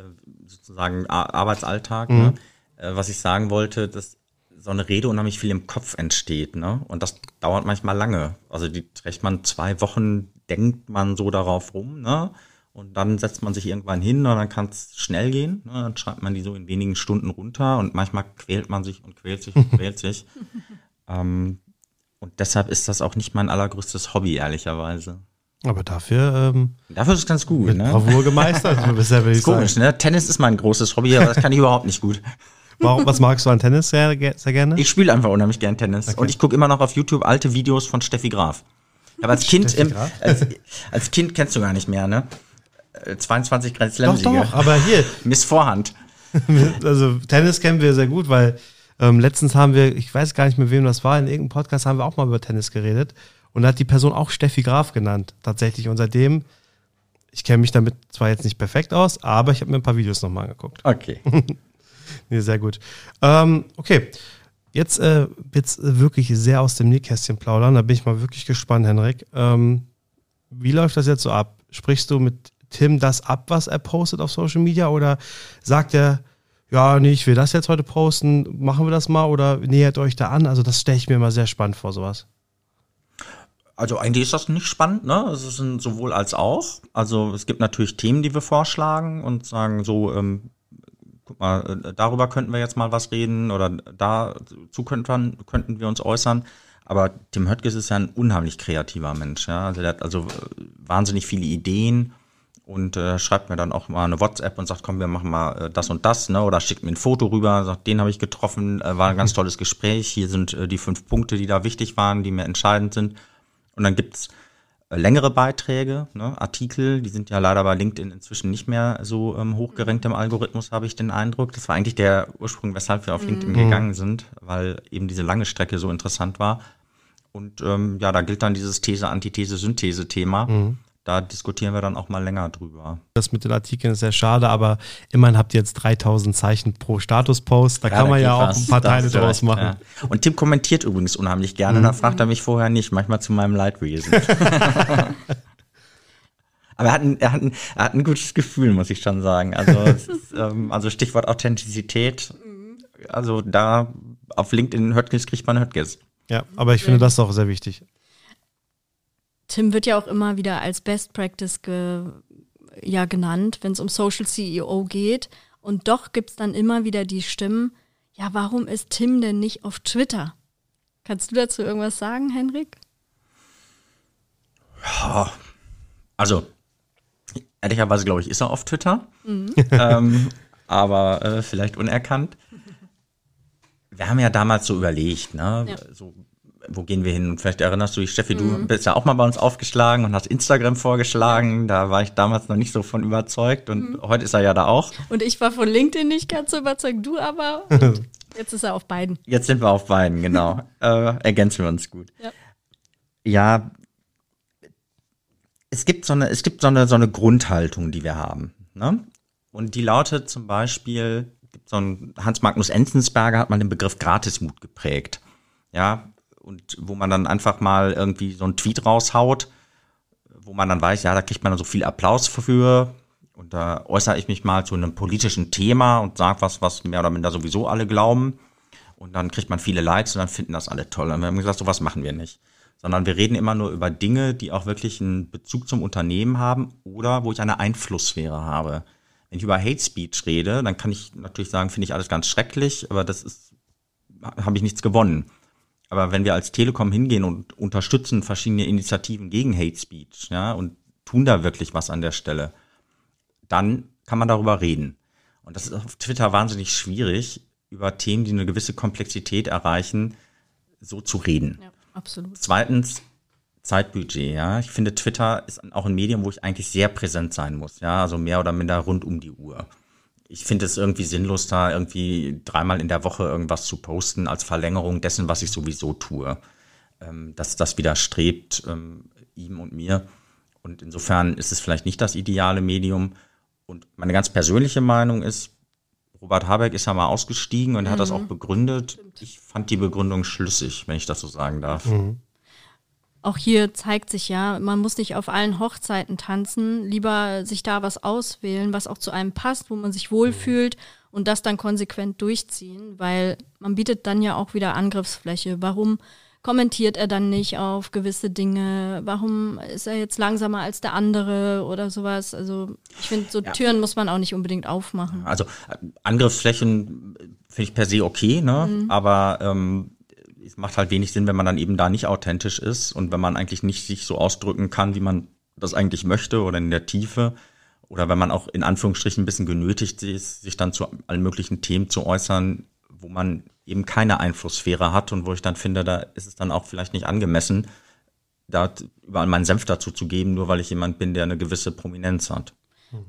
sozusagen Arbeitsalltag, mhm. ne? äh, was ich sagen wollte, dass so eine Rede unheimlich viel im Kopf entsteht, ne? Und das dauert manchmal lange. Also die trägt man zwei Wochen, denkt man so darauf rum, ne? Und dann setzt man sich irgendwann hin und dann kann es schnell gehen. Ne? Dann schreibt man die so in wenigen Stunden runter und manchmal quält man sich und quält sich und quält sich. Ähm, und deshalb ist das auch nicht mein allergrößtes Hobby, ehrlicherweise. Aber dafür. Ähm, dafür ist es ganz gut, ne? Bravour gemeistert, bisher will ich ist sagen. komisch, ne? Tennis ist mein großes Hobby, aber das kann ich überhaupt nicht gut. Warum, was magst du an Tennis sehr, sehr gerne? Ich spiele einfach unheimlich gern Tennis. Okay. Und ich gucke immer noch auf YouTube alte Videos von Steffi Graf. Aber als Kind, im, als, als, Kind kennst du gar nicht mehr, ne? 22 äh, Grand Slam Doch, doch, aber hier. Miss Vorhand. also Tennis kennen wir sehr gut, weil ähm, letztens haben wir, ich weiß gar nicht mehr, wem das war, in irgendeinem Podcast haben wir auch mal über Tennis geredet. Und hat die Person auch Steffi Graf genannt, tatsächlich. Und seitdem, ich kenne mich damit zwar jetzt nicht perfekt aus, aber ich habe mir ein paar Videos nochmal angeguckt. Okay. nee, sehr gut. Ähm, okay. Jetzt äh, wird's wirklich sehr aus dem Nähkästchen plaudern. Da bin ich mal wirklich gespannt, Henrik. Ähm, wie läuft das jetzt so ab? Sprichst du mit Tim das ab, was er postet auf Social Media? Oder sagt er, ja, nee, ich will das jetzt heute posten, machen wir das mal oder nähert euch da an? Also, das stelle ich mir immer sehr spannend vor, sowas. Also eigentlich ist das nicht spannend, ne? Es ist ein sowohl als auch. Also es gibt natürlich Themen, die wir vorschlagen und sagen so, ähm, guck mal, äh, darüber könnten wir jetzt mal was reden oder dazu könnten, könnten wir uns äußern. Aber Tim Höttges ist ja ein unheimlich kreativer Mensch. Ja? Also der hat also äh, wahnsinnig viele Ideen und äh, schreibt mir dann auch mal eine WhatsApp und sagt, komm, wir machen mal äh, das und das, ne? Oder schickt mir ein Foto rüber, sagt, den habe ich getroffen, äh, war ein ganz tolles Gespräch. Hier sind äh, die fünf Punkte, die da wichtig waren, die mir entscheidend sind. Und dann gibt's äh, längere Beiträge, ne, Artikel, die sind ja leider bei LinkedIn inzwischen nicht mehr so ähm, hochgerankt im Algorithmus, habe ich den Eindruck. Das war eigentlich der Ursprung, weshalb wir auf LinkedIn mhm. gegangen sind, weil eben diese lange Strecke so interessant war. Und ähm, ja, da gilt dann dieses These, Antithese, Synthese-Thema. Mhm da diskutieren wir dann auch mal länger drüber. Das mit den Artikeln ist sehr schade, aber immerhin habt ihr jetzt 3000 Zeichen pro Statuspost. Da ja, kann man ja auch was. ein paar Teile draus machen. Ja. Und Tim kommentiert übrigens unheimlich gerne. Mhm. Da fragt er mich vorher nicht, manchmal zu meinem Leidwesen. aber er hat, ein, er, hat ein, er hat ein gutes Gefühl, muss ich schon sagen. Also, ist, ähm, also Stichwort Authentizität. Also da auf LinkedIn Höttges kriegt man Höttges. Ja, aber ich finde das auch sehr wichtig. Tim wird ja auch immer wieder als Best Practice ge, ja, genannt, wenn es um Social CEO geht. Und doch gibt es dann immer wieder die Stimmen, ja, warum ist Tim denn nicht auf Twitter? Kannst du dazu irgendwas sagen, Henrik? Ja, also ehrlicherweise glaube ich, ist er auf Twitter, mhm. ähm, aber äh, vielleicht unerkannt. Wir haben ja damals so überlegt, ne, ja. so wo gehen wir hin? Vielleicht erinnerst du dich, Steffi, mhm. du bist ja auch mal bei uns aufgeschlagen und hast Instagram vorgeschlagen. Da war ich damals noch nicht so von überzeugt und mhm. heute ist er ja da auch. Und ich war von LinkedIn nicht ganz so überzeugt, du aber. jetzt ist er auf beiden. Jetzt sind wir auf beiden, genau. äh, ergänzen wir uns gut. Ja. ja, es gibt so eine, es gibt so eine, so eine Grundhaltung, die wir haben. Ne? Und die lautet zum Beispiel, so ein Hans Magnus Enzensberger hat mal den Begriff Gratismut geprägt. Ja, und wo man dann einfach mal irgendwie so einen Tweet raushaut, wo man dann weiß, ja, da kriegt man dann so viel Applaus für. Und da äußere ich mich mal zu einem politischen Thema und sage was, was mehr oder minder sowieso alle glauben. Und dann kriegt man viele Likes und dann finden das alle toll. Und wir haben gesagt, sowas machen wir nicht. sondern wir reden immer nur über Dinge, die auch wirklich einen Bezug zum Unternehmen haben oder wo ich eine Einflusssphäre habe. Wenn ich über Hate Speech rede, dann kann ich natürlich sagen, finde ich alles ganz schrecklich, aber das ist, habe ich nichts gewonnen. Aber wenn wir als Telekom hingehen und unterstützen verschiedene Initiativen gegen Hate Speech, ja, und tun da wirklich was an der Stelle, dann kann man darüber reden. Und das ist auf Twitter wahnsinnig schwierig, über Themen, die eine gewisse Komplexität erreichen, so zu reden. Ja. Absolut. Zweitens, Zeitbudget, ja. Ich finde, Twitter ist auch ein Medium, wo ich eigentlich sehr präsent sein muss, ja. Also mehr oder minder rund um die Uhr. Ich finde es irgendwie sinnlos, da irgendwie dreimal in der Woche irgendwas zu posten als Verlängerung dessen, was ich sowieso tue. Ähm, dass das widerstrebt ähm, ihm und mir. Und insofern ist es vielleicht nicht das ideale Medium. Und meine ganz persönliche Meinung ist, Robert Habeck ist ja mal ausgestiegen und mhm. hat das mhm. auch begründet. Ich fand die Begründung schlüssig, wenn ich das so sagen darf. Mhm. Auch hier zeigt sich ja, man muss nicht auf allen Hochzeiten tanzen, lieber sich da was auswählen, was auch zu einem passt, wo man sich wohlfühlt und das dann konsequent durchziehen, weil man bietet dann ja auch wieder Angriffsfläche. Warum kommentiert er dann nicht auf gewisse Dinge? Warum ist er jetzt langsamer als der andere oder sowas? Also ich finde, so ja. Türen muss man auch nicht unbedingt aufmachen. Also äh, Angriffsflächen finde ich per se okay, ne? Mhm. Aber ähm, es macht halt wenig Sinn, wenn man dann eben da nicht authentisch ist und wenn man eigentlich nicht sich so ausdrücken kann, wie man das eigentlich möchte oder in der Tiefe. Oder wenn man auch in Anführungsstrichen ein bisschen genötigt ist, sich dann zu allen möglichen Themen zu äußern, wo man eben keine Einflusssphäre hat und wo ich dann finde, da ist es dann auch vielleicht nicht angemessen, da überall meinen Senf dazu zu geben, nur weil ich jemand bin, der eine gewisse Prominenz hat.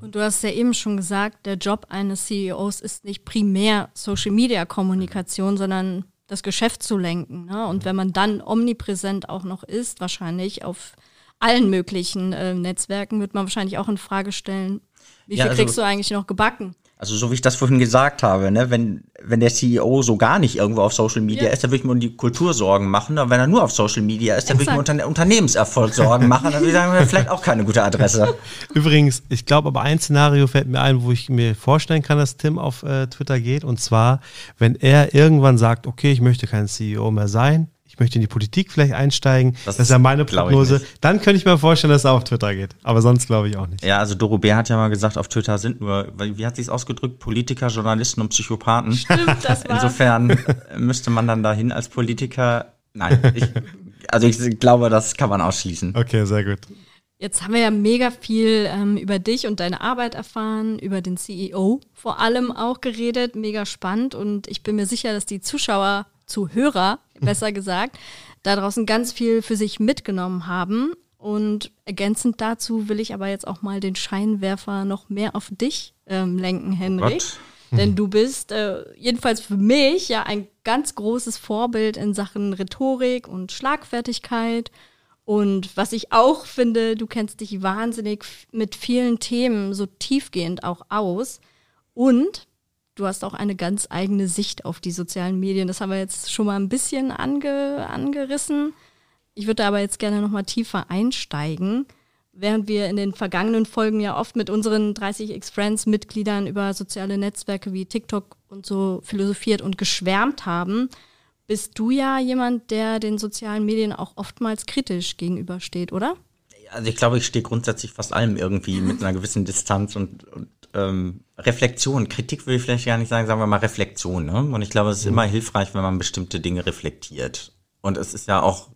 Und du hast ja eben schon gesagt, der Job eines CEOs ist nicht primär Social Media Kommunikation, sondern das Geschäft zu lenken. Ne? Und wenn man dann omnipräsent auch noch ist, wahrscheinlich auf allen möglichen äh, Netzwerken, wird man wahrscheinlich auch in Frage stellen, wie viel ja, also, kriegst du eigentlich noch gebacken? Also so wie ich das vorhin gesagt habe, ne, wenn, wenn der CEO so gar nicht irgendwo auf Social Media ja. ist, dann würde ich mir um die Kultur Sorgen machen. Aber wenn er nur auf Social Media ist, dann würde ich mir unter den Unternehmenserfolg Sorgen machen. Dann würde ich sagen, vielleicht auch keine gute Adresse. Übrigens, ich glaube aber ein Szenario fällt mir ein, wo ich mir vorstellen kann, dass Tim auf äh, Twitter geht. Und zwar, wenn er irgendwann sagt, okay, ich möchte kein CEO mehr sein, ich möchte in die Politik vielleicht einsteigen. Das, das ist ja meine Prognose. Dann könnte ich mir vorstellen, dass er auf Twitter geht. Aber sonst glaube ich auch nicht. Ja, also Doro Bär hat ja mal gesagt, auf Twitter sind nur, wie hat sie es ausgedrückt, Politiker, Journalisten und Psychopathen. Stimmt, das war. Insofern müsste man dann dahin als Politiker. Nein, ich, also ich glaube, das kann man ausschließen. Okay, sehr gut. Jetzt haben wir ja mega viel ähm, über dich und deine Arbeit erfahren, über den CEO vor allem auch geredet, mega spannend und ich bin mir sicher, dass die Zuschauer Zuhörer, besser gesagt, da draußen ganz viel für sich mitgenommen haben. Und ergänzend dazu will ich aber jetzt auch mal den Scheinwerfer noch mehr auf dich ähm, lenken, Henrik. Oh Denn du bist äh, jedenfalls für mich ja ein ganz großes Vorbild in Sachen Rhetorik und Schlagfertigkeit. Und was ich auch finde, du kennst dich wahnsinnig mit vielen Themen so tiefgehend auch aus. Und du hast auch eine ganz eigene Sicht auf die sozialen Medien. Das haben wir jetzt schon mal ein bisschen ange, angerissen. Ich würde aber jetzt gerne noch mal tiefer einsteigen. Während wir in den vergangenen Folgen ja oft mit unseren 30x Friends Mitgliedern über soziale Netzwerke wie TikTok und so philosophiert und geschwärmt haben, bist du ja jemand, der den sozialen Medien auch oftmals kritisch gegenübersteht, oder? Also ich glaube, ich stehe grundsätzlich fast allem irgendwie mit einer gewissen Distanz und, und ähm, Reflexion, Kritik würde ich vielleicht gar nicht sagen, sagen wir mal Reflexion. Ne? Und ich glaube, es ist mhm. immer hilfreich, wenn man bestimmte Dinge reflektiert. Und es ist ja auch,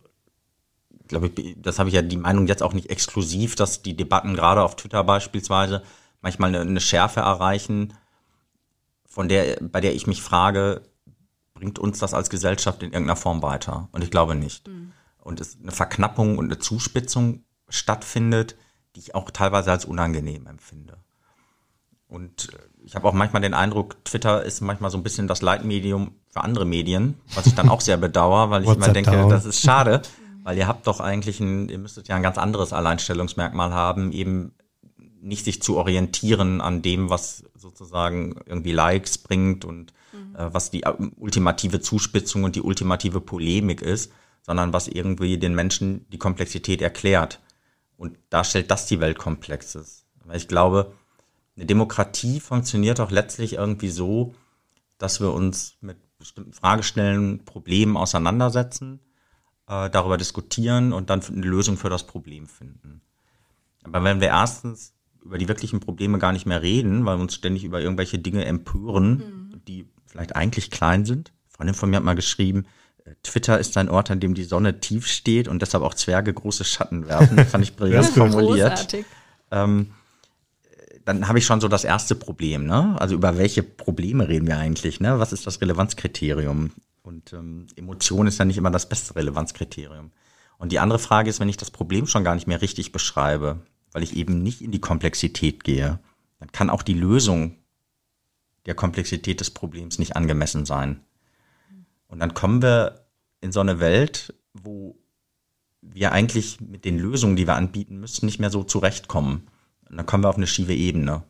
glaube ich, das habe ich ja die Meinung jetzt auch nicht exklusiv, dass die Debatten gerade auf Twitter beispielsweise manchmal eine, eine Schärfe erreichen, von der, bei der ich mich frage, bringt uns das als Gesellschaft in irgendeiner Form weiter? Und ich glaube nicht. Mhm. Und es eine Verknappung und eine Zuspitzung stattfindet, die ich auch teilweise als unangenehm empfinde. Und äh, ich habe auch manchmal den Eindruck, Twitter ist manchmal so ein bisschen das Leitmedium für andere Medien, was ich dann auch sehr bedauere, weil ich immer denke, down. das ist schade, weil ihr habt doch eigentlich ein, ihr müsstet ja ein ganz anderes Alleinstellungsmerkmal haben, eben nicht sich zu orientieren an dem, was sozusagen irgendwie Likes bringt und mhm. äh, was die äh, ultimative Zuspitzung und die ultimative Polemik ist, sondern was irgendwie den Menschen die Komplexität erklärt. Und da stellt das die Welt komplex ist. Weil ich glaube, eine Demokratie funktioniert auch letztlich irgendwie so, dass wir uns mit bestimmten Fragestellen, Problemen auseinandersetzen, äh, darüber diskutieren und dann eine Lösung für das Problem finden. Aber wenn wir erstens über die wirklichen Probleme gar nicht mehr reden, weil wir uns ständig über irgendwelche Dinge empören, mhm. die vielleicht eigentlich klein sind. Eine Freundin von mir hat mal geschrieben, äh, Twitter ist ein Ort, an dem die Sonne tief steht und deshalb auch Zwerge große Schatten werfen. Das fand ich brillant formuliert. Ähm, dann habe ich schon so das erste Problem. Ne? Also über welche Probleme reden wir eigentlich? Ne? Was ist das Relevanzkriterium? Und ähm, Emotion ist ja nicht immer das beste Relevanzkriterium. Und die andere Frage ist, wenn ich das Problem schon gar nicht mehr richtig beschreibe, weil ich eben nicht in die Komplexität gehe, dann kann auch die Lösung der Komplexität des Problems nicht angemessen sein. Und dann kommen wir in so eine Welt, wo wir eigentlich mit den Lösungen, die wir anbieten müssen, nicht mehr so zurechtkommen. Und dann kommen wir auf eine schiefe Ebene.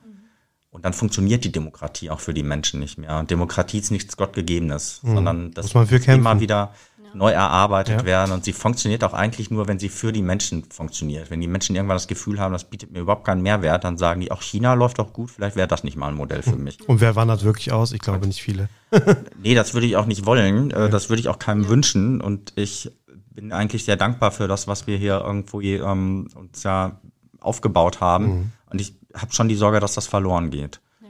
Und dann funktioniert die Demokratie auch für die Menschen nicht mehr. Und Demokratie ist nichts Gottgegebenes, mhm. sondern das muss, muss immer wieder ja. neu erarbeitet ja. werden. Und sie funktioniert auch eigentlich nur, wenn sie für die Menschen funktioniert. Wenn die Menschen irgendwann das Gefühl haben, das bietet mir überhaupt keinen Mehrwert, dann sagen die, auch China läuft doch gut, vielleicht wäre das nicht mal ein Modell für mich. Und wer wandert wirklich aus? Ich glaube nicht viele. nee, das würde ich auch nicht wollen. Äh, das würde ich auch keinem wünschen. Und ich bin eigentlich sehr dankbar für das, was wir hier irgendwo ähm, uns ja aufgebaut haben. Mhm. Und ich habe schon die Sorge, dass das verloren geht. Ja.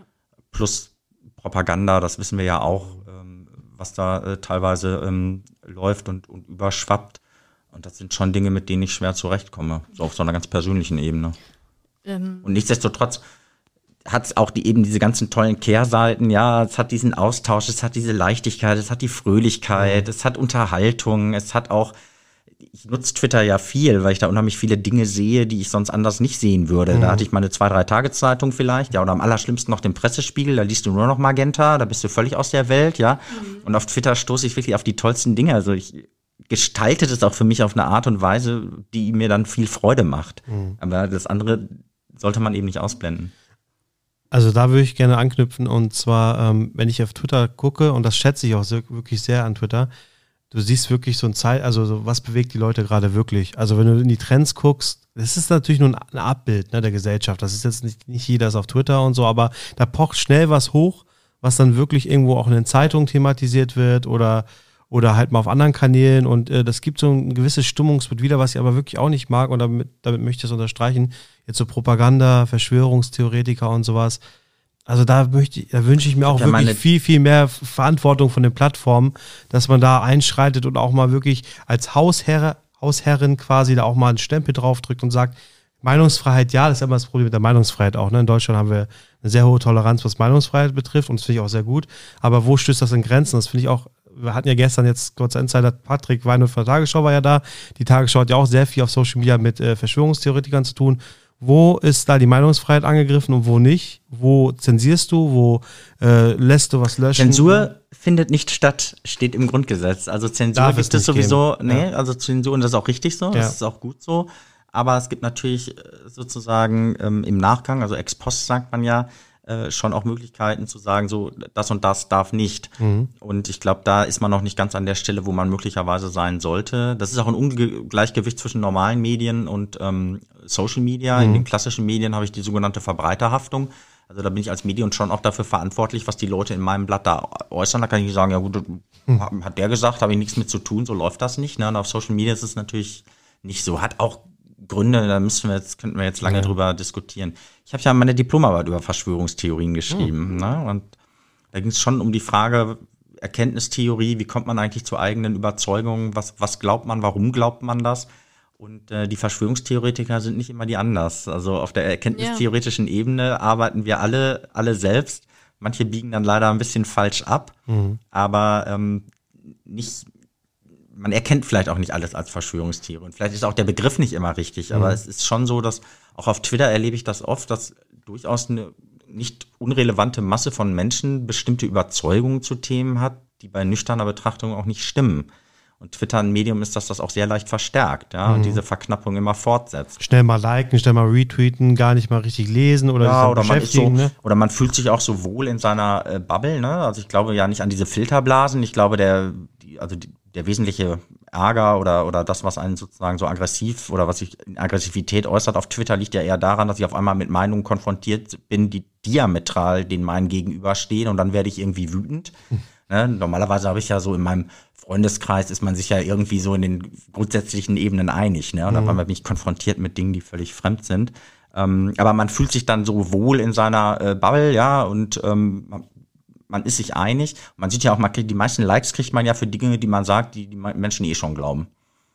Plus Propaganda, das wissen wir ja auch, ähm, was da äh, teilweise ähm, läuft und, und überschwappt. Und das sind schon Dinge, mit denen ich schwer zurechtkomme, so auf so einer ganz persönlichen Ebene. Ähm. Und nichtsdestotrotz hat es auch die, eben diese ganzen tollen Kehrseiten, ja, es hat diesen Austausch, es hat diese Leichtigkeit, es hat die Fröhlichkeit, mhm. es hat Unterhaltung, es hat auch ich nutze Twitter ja viel, weil ich da unheimlich viele Dinge sehe, die ich sonst anders nicht sehen würde. Mhm. Da hatte ich meine zwei, drei Tageszeitung vielleicht, ja, oder am allerschlimmsten noch den Pressespiegel, da liest du nur noch Magenta, da bist du völlig aus der Welt, ja. Mhm. Und auf Twitter stoße ich wirklich auf die tollsten Dinge. Also ich gestalte das auch für mich auf eine Art und Weise, die mir dann viel Freude macht. Mhm. Aber das andere sollte man eben nicht ausblenden. Also da würde ich gerne anknüpfen und zwar, ähm, wenn ich auf Twitter gucke, und das schätze ich auch sehr, wirklich sehr an Twitter, du siehst wirklich so ein Zeit, also so, was bewegt die Leute gerade wirklich. Also wenn du in die Trends guckst, das ist natürlich nur ein Abbild ne, der Gesellschaft. Das ist jetzt nicht, nicht jeder ist auf Twitter und so, aber da pocht schnell was hoch, was dann wirklich irgendwo auch in den Zeitungen thematisiert wird oder oder halt mal auf anderen Kanälen und äh, das gibt so ein gewisses Stimmungsbild wieder, was ich aber wirklich auch nicht mag und damit, damit möchte ich es unterstreichen. Jetzt so Propaganda, Verschwörungstheoretiker und sowas also da möchte, da wünsche ich mir auch ja, wirklich viel, viel mehr Verantwortung von den Plattformen, dass man da einschreitet und auch mal wirklich als Hausherr, Hausherrin quasi da auch mal einen Stempel draufdrückt und sagt, Meinungsfreiheit, ja, das ist immer das Problem mit der Meinungsfreiheit auch. Ne? In Deutschland haben wir eine sehr hohe Toleranz, was Meinungsfreiheit betrifft und das finde ich auch sehr gut. Aber wo stößt das in Grenzen? Das finde ich auch, wir hatten ja gestern jetzt kurz Insider Patrick Weinhold von der Tagesschau war ja da. Die Tagesschau hat ja auch sehr viel auf Social Media mit äh, Verschwörungstheoretikern zu tun wo ist da die Meinungsfreiheit angegriffen und wo nicht? Wo zensierst du? Wo äh, lässt du was löschen? Zensur findet nicht statt, steht im Grundgesetz. Also Zensur Darf gibt es sowieso, geben. nee, ja. also Zensur, und das ist auch richtig so, das ist auch gut so. Aber es gibt natürlich äh, sozusagen ähm, im Nachgang, also ex post sagt man ja, äh, schon auch Möglichkeiten zu sagen, so das und das darf nicht. Mhm. Und ich glaube, da ist man noch nicht ganz an der Stelle, wo man möglicherweise sein sollte. Das ist auch ein Ungleichgewicht zwischen normalen Medien und ähm, Social Media. Mhm. In den klassischen Medien habe ich die sogenannte Verbreiterhaftung. Also da bin ich als Medium schon auch dafür verantwortlich, was die Leute in meinem Blatt da äußern. Da kann ich nicht sagen, ja gut, mhm. hat der gesagt, habe ich nichts mit zu tun, so läuft das nicht. Ne? Und auf Social Media ist es natürlich nicht so. Hat auch Gründe, da müssen wir jetzt, könnten wir jetzt lange ja. drüber diskutieren. Ich habe ja meine Diplomarbeit über Verschwörungstheorien geschrieben. Mhm. Ne? Und da ging es schon um die Frage, Erkenntnistheorie, wie kommt man eigentlich zu eigenen Überzeugungen, was, was glaubt man, warum glaubt man das? Und äh, die Verschwörungstheoretiker sind nicht immer die anders. Also auf der erkenntnistheoretischen ja. Ebene arbeiten wir alle, alle selbst. Manche biegen dann leider ein bisschen falsch ab, mhm. aber ähm, nicht, man erkennt vielleicht auch nicht alles als Verschwörungstheorie. Und vielleicht ist auch der Begriff nicht immer richtig, aber mhm. es ist schon so, dass auch auf Twitter erlebe ich das oft, dass durchaus eine nicht unrelevante Masse von Menschen bestimmte Überzeugungen zu Themen hat, die bei nüchterner Betrachtung auch nicht stimmen. Und Twitter ein Medium ist, dass das auch sehr leicht verstärkt, ja, mhm. und diese Verknappung immer fortsetzt. Schnell mal liken, schnell mal retweeten, gar nicht mal richtig lesen oder ja, oder man so, ne? oder man fühlt sich auch so wohl in seiner äh, Bubble, ne? Also ich glaube ja nicht an diese Filterblasen. Ich glaube, der, die, also die, der wesentliche Ärger oder, oder das, was einen sozusagen so aggressiv oder was sich in Aggressivität äußert auf Twitter, liegt ja eher daran, dass ich auf einmal mit Meinungen konfrontiert bin, die diametral den meinen gegenüberstehen und dann werde ich irgendwie wütend. Hm. Ne? Normalerweise habe ich ja so in meinem Freundeskreis ist man sich ja irgendwie so in den grundsätzlichen Ebenen einig, ne? Und mhm. dann bin ich konfrontiert mit Dingen, die völlig fremd sind. Ähm, aber man fühlt sich dann so wohl in seiner äh, Bubble, ja, und ähm, man, ist sich einig. Man sieht ja auch, man kriegt, die meisten Likes kriegt man ja für Dinge, die man sagt, die die Menschen eh schon glauben.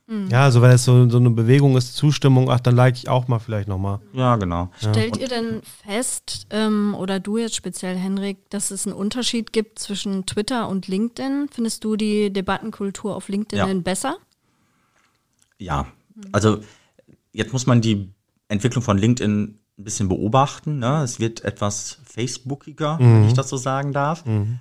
Mhm. Ja, also wenn es so, so eine Bewegung ist, Zustimmung, ach, dann like ich auch mal vielleicht nochmal. Ja, genau. Stellt ja. ihr denn fest, ähm, oder du jetzt speziell, Henrik, dass es einen Unterschied gibt zwischen Twitter und LinkedIn? Findest du die Debattenkultur auf LinkedIn ja. besser? Ja, also jetzt muss man die Entwicklung von LinkedIn ein bisschen beobachten. Ne? Es wird etwas Facebookiger, mhm. wenn ich das so sagen darf. Mhm.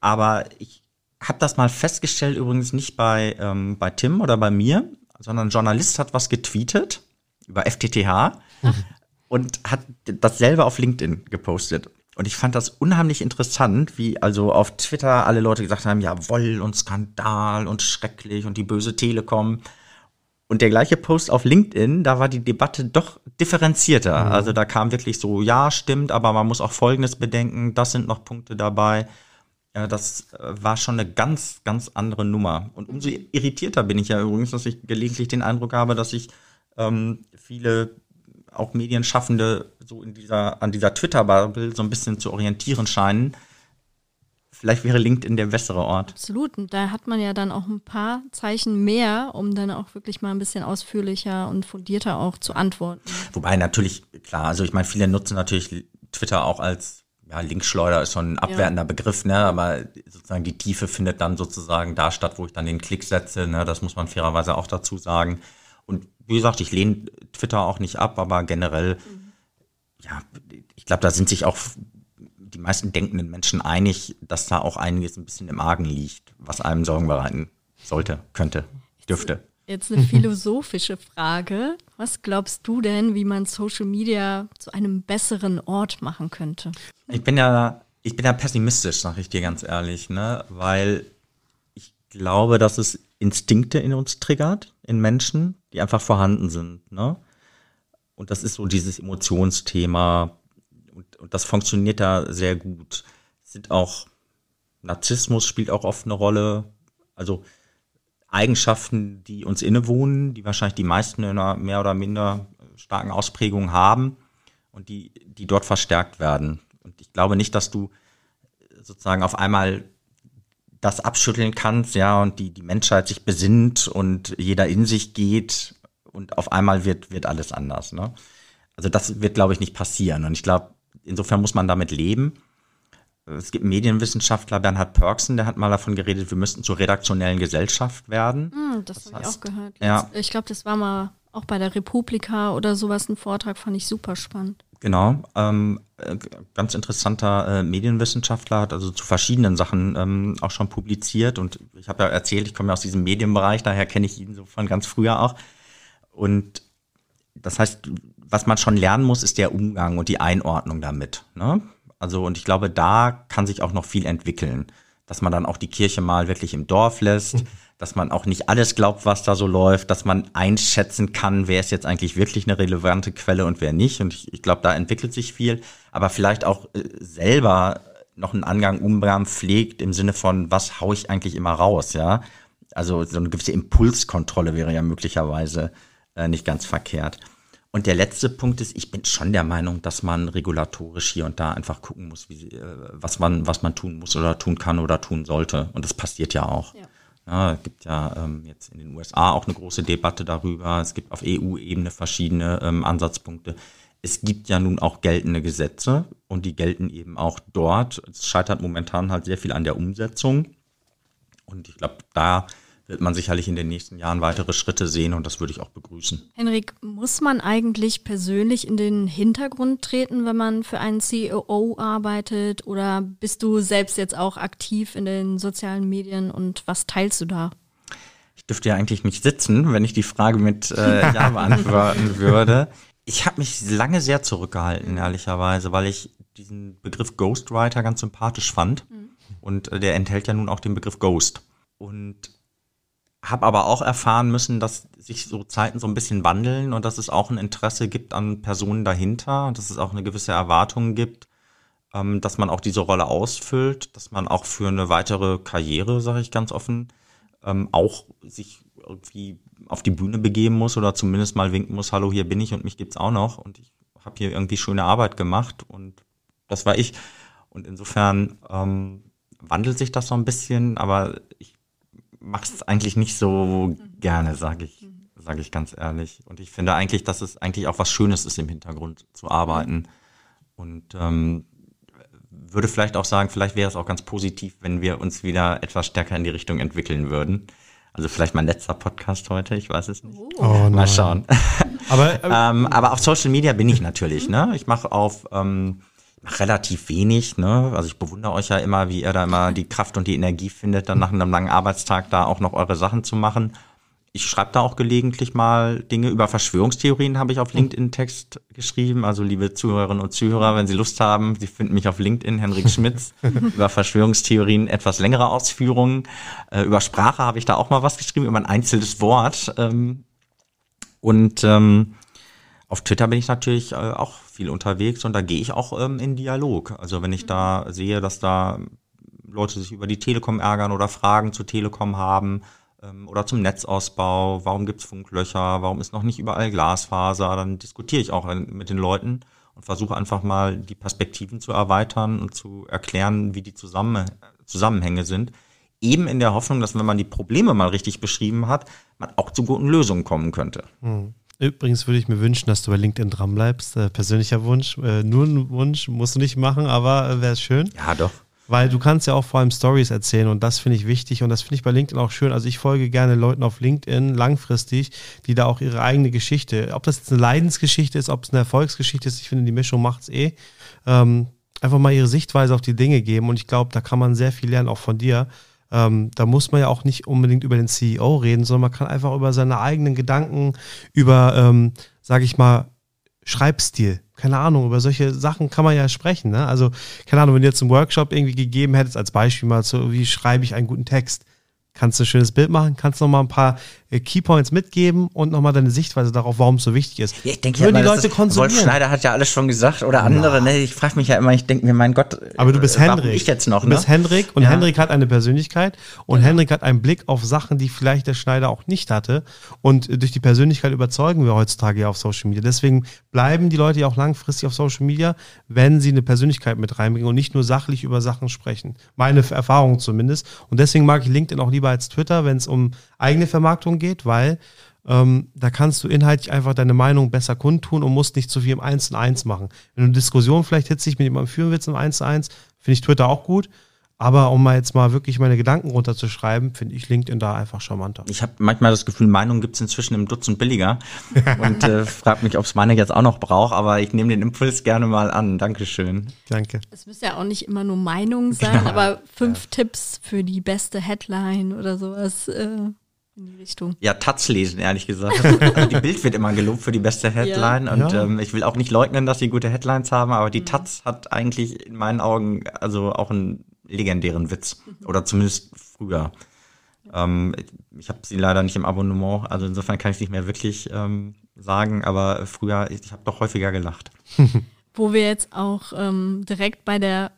Aber ich habe das mal festgestellt, übrigens nicht bei, ähm, bei Tim oder bei mir, sondern ein Journalist hat was getweetet über FTTH und hat dasselbe auf LinkedIn gepostet. Und ich fand das unheimlich interessant, wie also auf Twitter alle Leute gesagt haben, jawoll und Skandal und schrecklich und die böse Telekom. Und der gleiche Post auf LinkedIn, da war die Debatte doch differenzierter. Mhm. Also da kam wirklich so, ja, stimmt, aber man muss auch Folgendes bedenken, das sind noch Punkte dabei. Ja, das äh, war schon eine ganz, ganz andere Nummer. Und umso irritierter bin ich ja übrigens, dass ich gelegentlich den Eindruck habe, dass sich ähm, viele auch Medienschaffende so in dieser, an dieser Twitter-Bubble so ein bisschen zu orientieren scheinen. Vielleicht wäre LinkedIn der bessere Ort. Absolut. Und da hat man ja dann auch ein paar Zeichen mehr, um dann auch wirklich mal ein bisschen ausführlicher und fundierter auch zu antworten. Wobei natürlich, klar, also ich meine, viele nutzen natürlich Twitter auch als ja, Linkschleuder ist schon ein abwertender ja. Begriff, ne? aber sozusagen die Tiefe findet dann sozusagen da statt, wo ich dann den Klick setze. Ne? Das muss man fairerweise auch dazu sagen. Und wie gesagt, ich lehne Twitter auch nicht ab, aber generell, mhm. ja, ich glaube, da sind sich auch die meisten denkenden Menschen einig, dass da auch einiges ein bisschen im Argen liegt, was einem Sorgen bereiten sollte, könnte, dürfte. Jetzt eine philosophische Frage. Was glaubst du denn, wie man Social Media zu einem besseren Ort machen könnte? Ich bin ja, ich bin ja pessimistisch, sage ich dir ganz ehrlich, ne? Weil ich glaube, dass es Instinkte in uns triggert, in Menschen, die einfach vorhanden sind, ne? Und das ist so dieses Emotionsthema. Und, und das funktioniert da sehr gut. Sind auch, Narzissmus spielt auch oft eine Rolle. Also, Eigenschaften, die uns innewohnen, die wahrscheinlich die meisten in einer mehr oder minder starken Ausprägung haben und die, die dort verstärkt werden. Und ich glaube nicht, dass du sozusagen auf einmal das abschütteln kannst, ja, und die, die Menschheit sich besinnt und jeder in sich geht und auf einmal wird, wird alles anders, ne? Also das wird, glaube ich, nicht passieren. Und ich glaube, insofern muss man damit leben es gibt einen Medienwissenschaftler, Bernhard Pörksen, der hat mal davon geredet, wir müssten zur redaktionellen Gesellschaft werden. Mm, das, das habe ich auch gehört. Ja. Ich glaube, das war mal auch bei der Republika oder sowas ein Vortrag, fand ich super spannend. Genau, ähm, äh, ganz interessanter äh, Medienwissenschaftler, hat also zu verschiedenen Sachen ähm, auch schon publiziert und ich habe ja erzählt, ich komme ja aus diesem Medienbereich, daher kenne ich ihn so von ganz früher auch. Und das heißt, was man schon lernen muss, ist der Umgang und die Einordnung damit. Ne? Also, und ich glaube, da kann sich auch noch viel entwickeln. Dass man dann auch die Kirche mal wirklich im Dorf lässt, mhm. dass man auch nicht alles glaubt, was da so läuft, dass man einschätzen kann, wer ist jetzt eigentlich wirklich eine relevante Quelle und wer nicht. Und ich, ich glaube, da entwickelt sich viel. Aber vielleicht auch äh, selber noch einen Angang Umgang pflegt im Sinne von, was hau ich eigentlich immer raus, ja? Also so eine gewisse Impulskontrolle wäre ja möglicherweise äh, nicht ganz verkehrt. Und der letzte Punkt ist, ich bin schon der Meinung, dass man regulatorisch hier und da einfach gucken muss, wie, äh, was man, was man tun muss oder tun kann oder tun sollte. Und das passiert ja auch. Ja. Ja, es gibt ja ähm, jetzt in den USA auch eine große Debatte darüber. Es gibt auf EU-Ebene verschiedene ähm, Ansatzpunkte. Es gibt ja nun auch geltende Gesetze und die gelten eben auch dort. Es scheitert momentan halt sehr viel an der Umsetzung. Und ich glaube, da wird man sicherlich in den nächsten Jahren weitere Schritte sehen und das würde ich auch begrüßen. Henrik, muss man eigentlich persönlich in den Hintergrund treten, wenn man für einen CEO arbeitet oder bist du selbst jetzt auch aktiv in den sozialen Medien und was teilst du da? Ich dürfte ja eigentlich nicht sitzen, wenn ich die Frage mit äh, Ja beantworten würde. Ich habe mich lange sehr zurückgehalten, ehrlicherweise, weil ich diesen Begriff Ghostwriter ganz sympathisch fand. Mhm. Und äh, der enthält ja nun auch den Begriff Ghost. Und habe aber auch erfahren müssen, dass sich so Zeiten so ein bisschen wandeln und dass es auch ein Interesse gibt an Personen dahinter und dass es auch eine gewisse Erwartung gibt, ähm, dass man auch diese Rolle ausfüllt, dass man auch für eine weitere Karriere, sage ich ganz offen, ähm, auch sich irgendwie auf die Bühne begeben muss oder zumindest mal winken muss, hallo, hier bin ich und mich gibt's auch noch und ich habe hier irgendwie schöne Arbeit gemacht und das war ich. Und insofern ähm, wandelt sich das so ein bisschen, aber ich mache es eigentlich nicht so gerne, sage ich, sage ich ganz ehrlich. Und ich finde eigentlich, dass es eigentlich auch was Schönes ist, im Hintergrund zu arbeiten. Und ähm, würde vielleicht auch sagen, vielleicht wäre es auch ganz positiv, wenn wir uns wieder etwas stärker in die Richtung entwickeln würden. Also vielleicht mein letzter Podcast heute, ich weiß es nicht. Oh, Mal schauen. Aber, ähm, aber auf Social Media bin ich natürlich. Ne? Ich mache auf ähm, relativ wenig. Ne? Also ich bewundere euch ja immer, wie ihr da immer die Kraft und die Energie findet, dann nach einem langen Arbeitstag da auch noch eure Sachen zu machen ich schreibe da auch gelegentlich mal Dinge über Verschwörungstheorien, habe ich auf LinkedIn Text geschrieben. Also liebe Zuhörerinnen und Zuhörer, wenn Sie Lust haben, Sie finden mich auf LinkedIn, Henrik Schmitz, über Verschwörungstheorien etwas längere Ausführungen. Äh, über Sprache habe ich da auch mal was geschrieben, über ein einzelnes Wort. Ähm, und ähm, auf Twitter bin ich natürlich äh, auch viel unterwegs und da gehe ich auch ähm, in Dialog. Also wenn ich da sehe, dass da Leute sich über die Telekom ärgern oder Fragen zur Telekom haben, ähm, oder zum Netzausbau, warum gibt es Funklöcher, warum ist noch nicht überall Glasfaser, dann diskutiere ich auch mit den Leuten und versuche einfach mal die Perspektiven zu erweitern und zu erklären, wie die Zusammen Zusammenhänge sind. Eben in der Hoffnung, dass wenn man die Probleme mal richtig beschrieben hat, man auch zu guten Lösungen kommen könnte. Hm. Übrigens würde ich mir wünschen, dass du bei LinkedIn dranbleibst. Äh, persönlicher Wunsch. Äh, nur ein Wunsch musst du nicht machen, aber äh, wäre es schön. Ja, doch. Weil du kannst ja auch vor allem Stories erzählen und das finde ich wichtig und das finde ich bei LinkedIn auch schön. Also ich folge gerne Leuten auf LinkedIn langfristig, die da auch ihre eigene Geschichte, ob das jetzt eine Leidensgeschichte ist, ob es eine Erfolgsgeschichte ist, ich finde die Mischung macht es eh, ähm, einfach mal ihre Sichtweise auf die Dinge geben und ich glaube, da kann man sehr viel lernen, auch von dir. Ähm, da muss man ja auch nicht unbedingt über den CEO reden, sondern man kann einfach über seine eigenen Gedanken, über, ähm, sage ich mal, Schreibstil keine Ahnung, über solche Sachen kann man ja sprechen. Ne? Also, keine Ahnung, wenn du jetzt einen Workshop irgendwie gegeben hättest, als Beispiel mal so, wie schreibe ich einen guten Text, kannst du ein schönes Bild machen, kannst noch mal ein paar äh, Keypoints mitgeben und noch mal deine Sichtweise darauf, warum es so wichtig ist. Ja, ich denke ja, die Leute konsumieren. Wolf Schneider hat ja alles schon gesagt oder andere. Ja. Ne? Ich frage mich ja immer, ich denke mir, mein Gott, aber du bist äh, Henrik. Ich jetzt noch. Ne? Du bist Henrik und ja. Henrik hat eine Persönlichkeit und ja. Henrik hat einen Blick auf Sachen, die vielleicht der Schneider auch nicht hatte. Und durch die Persönlichkeit überzeugen wir heutzutage ja auf Social Media. Deswegen bleiben die Leute ja auch langfristig auf Social Media, wenn sie eine Persönlichkeit mit reinbringen und nicht nur sachlich über Sachen sprechen. Meine Erfahrung zumindest. Und deswegen mag ich LinkedIn auch lieber als Twitter, wenn es um eigene Vermarktung geht, weil ähm, da kannst du inhaltlich einfach deine Meinung besser kundtun und musst nicht zu viel im 1 zu 1 machen. Wenn du eine Diskussion vielleicht hitzig mit jemandem führen willst im 1 zu 1, finde ich Twitter auch gut. Aber um mal jetzt mal wirklich meine Gedanken runterzuschreiben, finde ich LinkedIn da einfach charmanter. Ich habe manchmal das Gefühl, Meinungen gibt es inzwischen im Dutzend billiger und äh, frage mich, ob es meine jetzt auch noch braucht, aber ich nehme den Impuls gerne mal an. Dankeschön. Danke. Es müssen ja auch nicht immer nur Meinungen sein, ja. aber fünf ja. Tipps für die beste Headline oder sowas. Äh in die Richtung. Ja, Taz lesen, ehrlich gesagt. Also die Bild wird immer gelobt für die beste Headline. Ja. Und ja. Ähm, ich will auch nicht leugnen, dass sie gute Headlines haben, aber die mhm. Taz hat eigentlich in meinen Augen also auch einen legendären Witz. Oder zumindest früher. Ähm, ich habe sie leider nicht im Abonnement, also insofern kann ich es nicht mehr wirklich ähm, sagen, aber früher, ich habe doch häufiger gelacht. Wo wir jetzt auch ähm, direkt bei der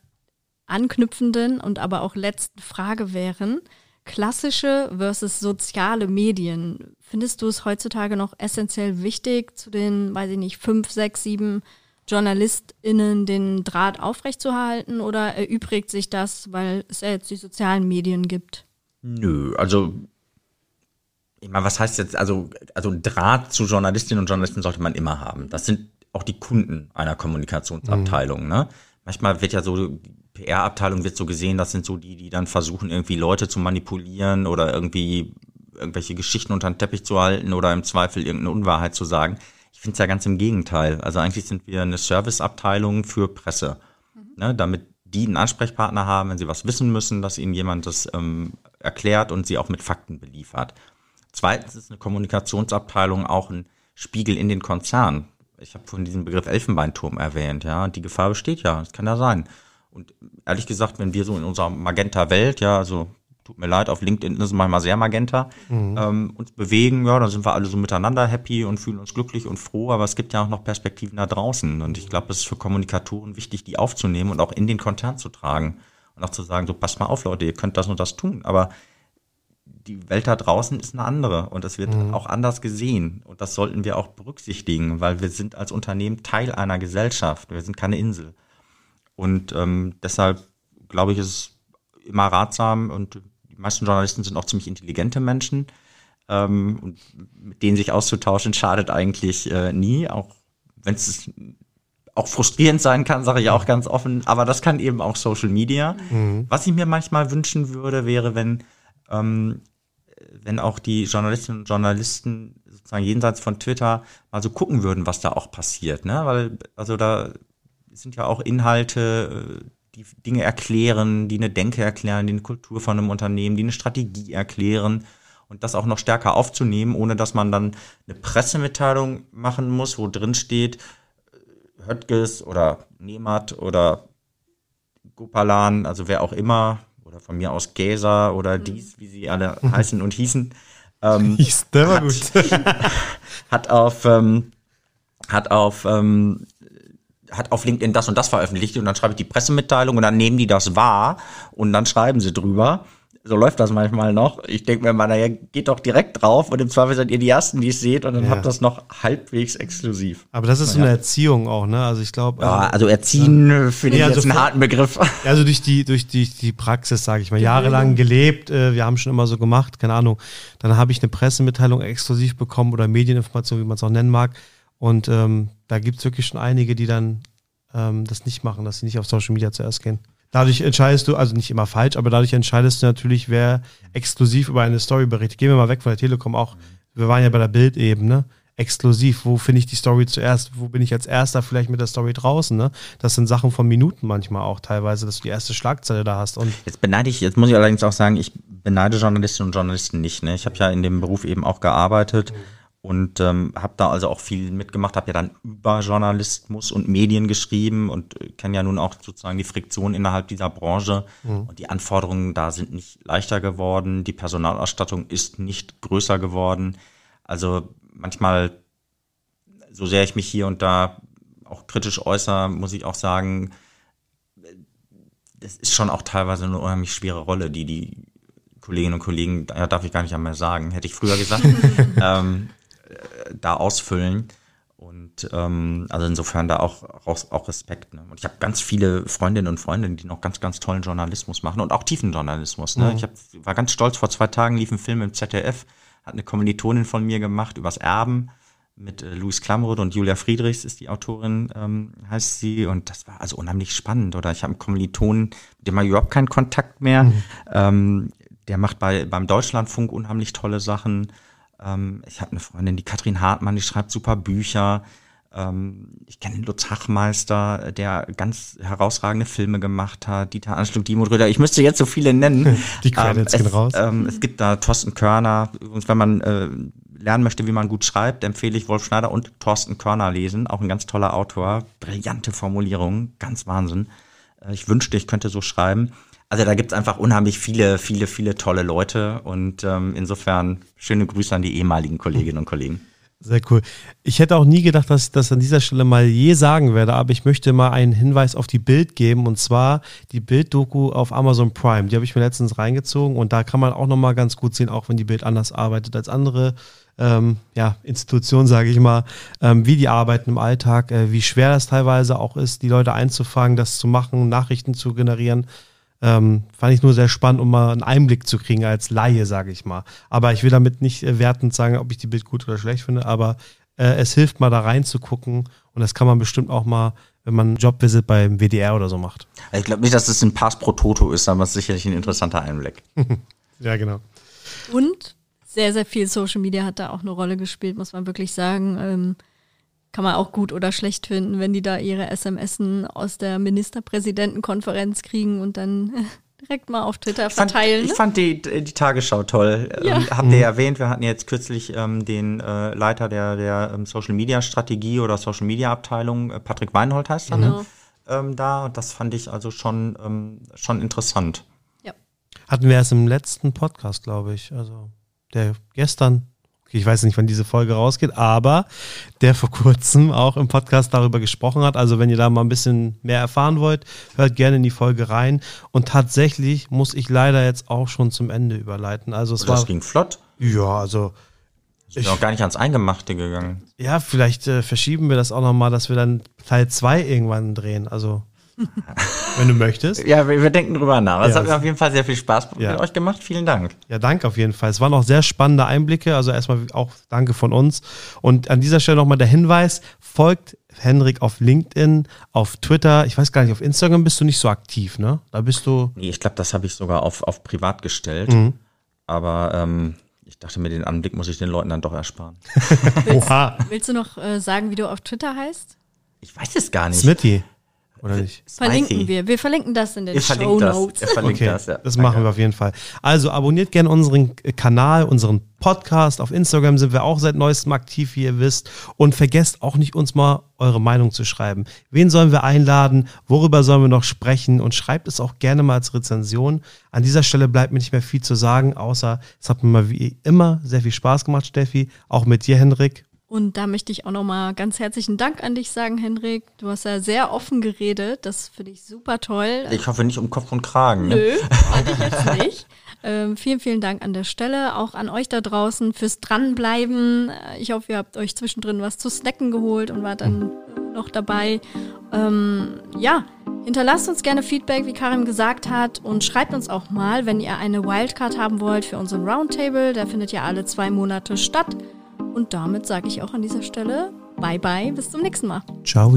anknüpfenden und aber auch letzten Frage wären klassische versus soziale Medien. Findest du es heutzutage noch essentiell wichtig, zu den, weiß ich nicht, fünf, sechs, sieben JournalistInnen den Draht aufrechtzuerhalten oder erübrigt sich das, weil es ja jetzt die sozialen Medien gibt? Nö, also ich meine, was heißt jetzt, also, also Draht zu Journalistinnen und Journalisten sollte man immer haben. Das sind auch die Kunden einer Kommunikationsabteilung. Mhm. Ne? Manchmal wird ja so PR-Abteilung wird so gesehen, das sind so die, die dann versuchen, irgendwie Leute zu manipulieren oder irgendwie irgendwelche Geschichten unter den Teppich zu halten oder im Zweifel irgendeine Unwahrheit zu sagen. Ich finde es ja ganz im Gegenteil. Also eigentlich sind wir eine Serviceabteilung für Presse, mhm. ne, damit die einen Ansprechpartner haben, wenn sie was wissen müssen, dass ihnen jemand das ähm, erklärt und sie auch mit Fakten beliefert. Zweitens ist eine Kommunikationsabteilung auch ein Spiegel in den Konzern. Ich habe vorhin diesen Begriff Elfenbeinturm erwähnt, ja. Die Gefahr besteht ja, das kann ja sein. Und ehrlich gesagt, wenn wir so in unserer Magenta-Welt, ja, also tut mir leid, auf LinkedIn ist es manchmal sehr Magenta, mhm. ähm, uns bewegen, ja, dann sind wir alle so miteinander happy und fühlen uns glücklich und froh, aber es gibt ja auch noch Perspektiven da draußen. Und ich glaube, es ist für Kommunikatoren wichtig, die aufzunehmen und auch in den Konzern zu tragen. Und auch zu sagen, so passt mal auf, Leute, ihr könnt das und das tun. Aber die Welt da draußen ist eine andere und es wird mhm. auch anders gesehen. Und das sollten wir auch berücksichtigen, weil wir sind als Unternehmen Teil einer Gesellschaft. Wir sind keine Insel. Und ähm, deshalb glaube ich, ist es immer ratsam und die meisten Journalisten sind auch ziemlich intelligente Menschen. Ähm, und mit denen sich auszutauschen, schadet eigentlich äh, nie, auch wenn es auch frustrierend sein kann, sage ich auch ganz offen, aber das kann eben auch Social Media. Mhm. Was ich mir manchmal wünschen würde, wäre, wenn ähm, wenn auch die Journalistinnen und Journalisten sozusagen jenseits von Twitter mal so gucken würden, was da auch passiert, ne? Weil, also da sind ja auch Inhalte, äh, die Dinge erklären, die eine Denke erklären, die eine Kultur von einem Unternehmen, die eine Strategie erklären und das auch noch stärker aufzunehmen, ohne dass man dann eine Pressemitteilung machen muss, wo drin steht, äh, Höttges oder Nemat oder Gopalan, also wer auch immer, oder von mir aus Gäser oder mhm. dies, wie sie alle heißen und hießen. Ähm, Hieß, der war hat, gut. hat auf, ähm, hat auf, ähm, hat auf LinkedIn das und das veröffentlicht und dann schreibe ich die Pressemitteilung und dann nehmen die das wahr und dann schreiben sie drüber so läuft das manchmal noch. Ich denke mir mal, naja, geht doch direkt drauf und im Zweifel seid ihr die Ersten, die es seht und dann ja. habt das noch halbwegs exklusiv. Aber das ist so eine Erziehung auch, ne? Also ich glaube. Ja, ähm, also Erziehen ja. finde ich also jetzt einen harten Begriff. Also durch die, durch die, die Praxis, sage ich mal, jahrelang gelebt, äh, wir haben schon immer so gemacht, keine Ahnung. Dann habe ich eine Pressemitteilung exklusiv bekommen oder Medieninformation, wie man es auch nennen mag. Und ähm, da gibt es wirklich schon einige, die dann ähm, das nicht machen, dass sie nicht auf Social Media zuerst gehen. Dadurch entscheidest du, also nicht immer falsch, aber dadurch entscheidest du natürlich, wer exklusiv über eine Story berichtet. Gehen wir mal weg von der Telekom auch. Wir waren ja bei der Bildebene. Exklusiv, wo finde ich die Story zuerst? Wo bin ich als erster vielleicht mit der Story draußen? Ne? Das sind Sachen von Minuten manchmal auch teilweise, dass du die erste Schlagzeile da hast. Und jetzt beneide ich, jetzt muss ich allerdings auch sagen, ich beneide Journalistinnen und Journalisten nicht. Ne? Ich habe ja in dem Beruf eben auch gearbeitet. Mhm und ähm, habe da also auch viel mitgemacht, habe ja dann über Journalismus und Medien geschrieben und äh, kenne ja nun auch sozusagen die Friktion innerhalb dieser Branche mhm. und die Anforderungen da sind nicht leichter geworden, die Personalausstattung ist nicht größer geworden. Also manchmal, so sehr ich mich hier und da auch kritisch äußere, muss ich auch sagen, das ist schon auch teilweise eine unheimlich schwere Rolle, die die Kolleginnen und Kollegen, ja, darf ich gar nicht einmal sagen, hätte ich früher gesagt, ähm, da ausfüllen. Und ähm, also insofern da auch, auch, auch Respekt. Ne? Und ich habe ganz viele Freundinnen und Freunde, die noch ganz, ganz tollen Journalismus machen und auch tiefen Journalismus. Ne? Mhm. Ich hab, war ganz stolz, vor zwei Tagen lief ein Film im ZDF, hat eine Kommilitonin von mir gemacht übers Erben mit äh, Louis Klamroth und Julia Friedrichs ist die Autorin, ähm, heißt sie. Und das war also unheimlich spannend. Oder ich habe einen Kommilitonen, mit dem habe ich überhaupt keinen Kontakt mehr. Mhm. Ähm, der macht bei, beim Deutschlandfunk unheimlich tolle Sachen. Ähm, ich habe eine Freundin, die Katrin Hartmann, die schreibt super Bücher. Ähm, ich kenne den Lutz Hachmeister, der ganz herausragende Filme gemacht hat. Dieter Anschluck, Dimo Röder. Ich müsste jetzt so viele nennen. Die Credits ähm, gehen raus. Ähm, es gibt da Thorsten Körner. Übrigens, wenn man äh, lernen möchte, wie man gut schreibt, empfehle ich Wolf Schneider und Thorsten Körner lesen. Auch ein ganz toller Autor. Brillante Formulierungen. Ganz Wahnsinn. Äh, ich wünschte, ich könnte so schreiben. Also da gibt es einfach unheimlich viele, viele, viele tolle Leute und ähm, insofern schöne Grüße an die ehemaligen Kolleginnen und Kollegen. Sehr cool. Ich hätte auch nie gedacht, dass ich das an dieser Stelle mal je sagen werde, aber ich möchte mal einen Hinweis auf die Bild geben und zwar die Bild-Doku auf Amazon Prime. Die habe ich mir letztens reingezogen und da kann man auch nochmal ganz gut sehen, auch wenn die Bild anders arbeitet als andere ähm, ja, Institutionen, sage ich mal, ähm, wie die arbeiten im Alltag, äh, wie schwer das teilweise auch ist, die Leute einzufangen, das zu machen, Nachrichten zu generieren. Ähm, fand ich nur sehr spannend, um mal einen Einblick zu kriegen als Laie, sage ich mal. Aber ich will damit nicht äh, wertend sagen, ob ich die Bild gut oder schlecht finde, aber äh, es hilft mal da reinzugucken und das kann man bestimmt auch mal, wenn man einen Jobvisit beim WDR oder so macht. Ich glaube nicht, dass es ein Pass pro Toto ist, aber es ist sicherlich ein interessanter Einblick. ja, genau. Und sehr, sehr viel Social Media hat da auch eine Rolle gespielt, muss man wirklich sagen. Ähm, kann man auch gut oder schlecht finden, wenn die da ihre SMSen aus der Ministerpräsidentenkonferenz kriegen und dann direkt mal auf Twitter verteilen. Ich fand, ne? ich fand die, die Tagesschau toll. Ja. Ähm, habt ihr mhm. erwähnt, wir hatten jetzt kürzlich ähm, den äh, Leiter der, der ähm, Social Media Strategie oder Social Media Abteilung, äh, Patrick Weinhold heißt er, ne? genau. ne? ähm, da. Und das fand ich also schon, ähm, schon interessant. Ja. Hatten wir erst im letzten Podcast, glaube ich. Also der gestern ich weiß nicht, wann diese Folge rausgeht, aber der vor kurzem auch im Podcast darüber gesprochen hat. Also wenn ihr da mal ein bisschen mehr erfahren wollt, hört gerne in die Folge rein. Und tatsächlich muss ich leider jetzt auch schon zum Ende überleiten. Also es das war, ging flott. Ja, also ich bin auch gar nicht ans Eingemachte gegangen. Ja, vielleicht äh, verschieben wir das auch nochmal, dass wir dann Teil 2 irgendwann drehen. Also wenn du möchtest. Ja, wir, wir, denken drüber nach. Es ja, hat mir auf jeden Fall sehr viel Spaß ja. mit euch gemacht. Vielen Dank. Ja, danke auf jeden Fall. Es waren auch sehr spannende Einblicke. Also erstmal auch danke von uns. Und an dieser Stelle nochmal der Hinweis: folgt Henrik auf LinkedIn, auf Twitter. Ich weiß gar nicht, auf Instagram bist du nicht so aktiv, ne? Da bist du. Nee, ich glaube, das habe ich sogar auf, auf privat gestellt. Mhm. Aber ähm, ich dachte mir, den Anblick muss ich den Leuten dann doch ersparen. willst, willst, du noch äh, sagen, wie du auf Twitter heißt? Ich weiß es gar nicht. Smitty. Oder nicht? Verlinken wir. Wir verlinken das in den Show Notes. Das. Okay, das, ja. das machen wir auf jeden Fall. Also abonniert gerne unseren Kanal, unseren Podcast. Auf Instagram sind wir auch seit neuestem aktiv, wie ihr wisst. Und vergesst auch nicht, uns mal eure Meinung zu schreiben. Wen sollen wir einladen? Worüber sollen wir noch sprechen? Und schreibt es auch gerne mal als Rezension. An dieser Stelle bleibt mir nicht mehr viel zu sagen, außer es hat mir mal wie immer sehr viel Spaß gemacht, Steffi. Auch mit dir, Henrik. Und da möchte ich auch nochmal ganz herzlichen Dank an dich sagen, Henrik. Du hast ja sehr offen geredet. Das finde ich super toll. Ich hoffe nicht um Kopf und Kragen. Ne? Nö, ich jetzt nicht. Ähm, vielen, vielen Dank an der Stelle. Auch an euch da draußen fürs Dranbleiben. Ich hoffe, ihr habt euch zwischendrin was zu snacken geholt und wart dann noch dabei. Ähm, ja, hinterlasst uns gerne Feedback, wie Karim gesagt hat. Und schreibt uns auch mal, wenn ihr eine Wildcard haben wollt für unseren Roundtable. Der findet ja alle zwei Monate statt. Und damit sage ich auch an dieser Stelle Bye bye, bis zum nächsten Mal. Ciao.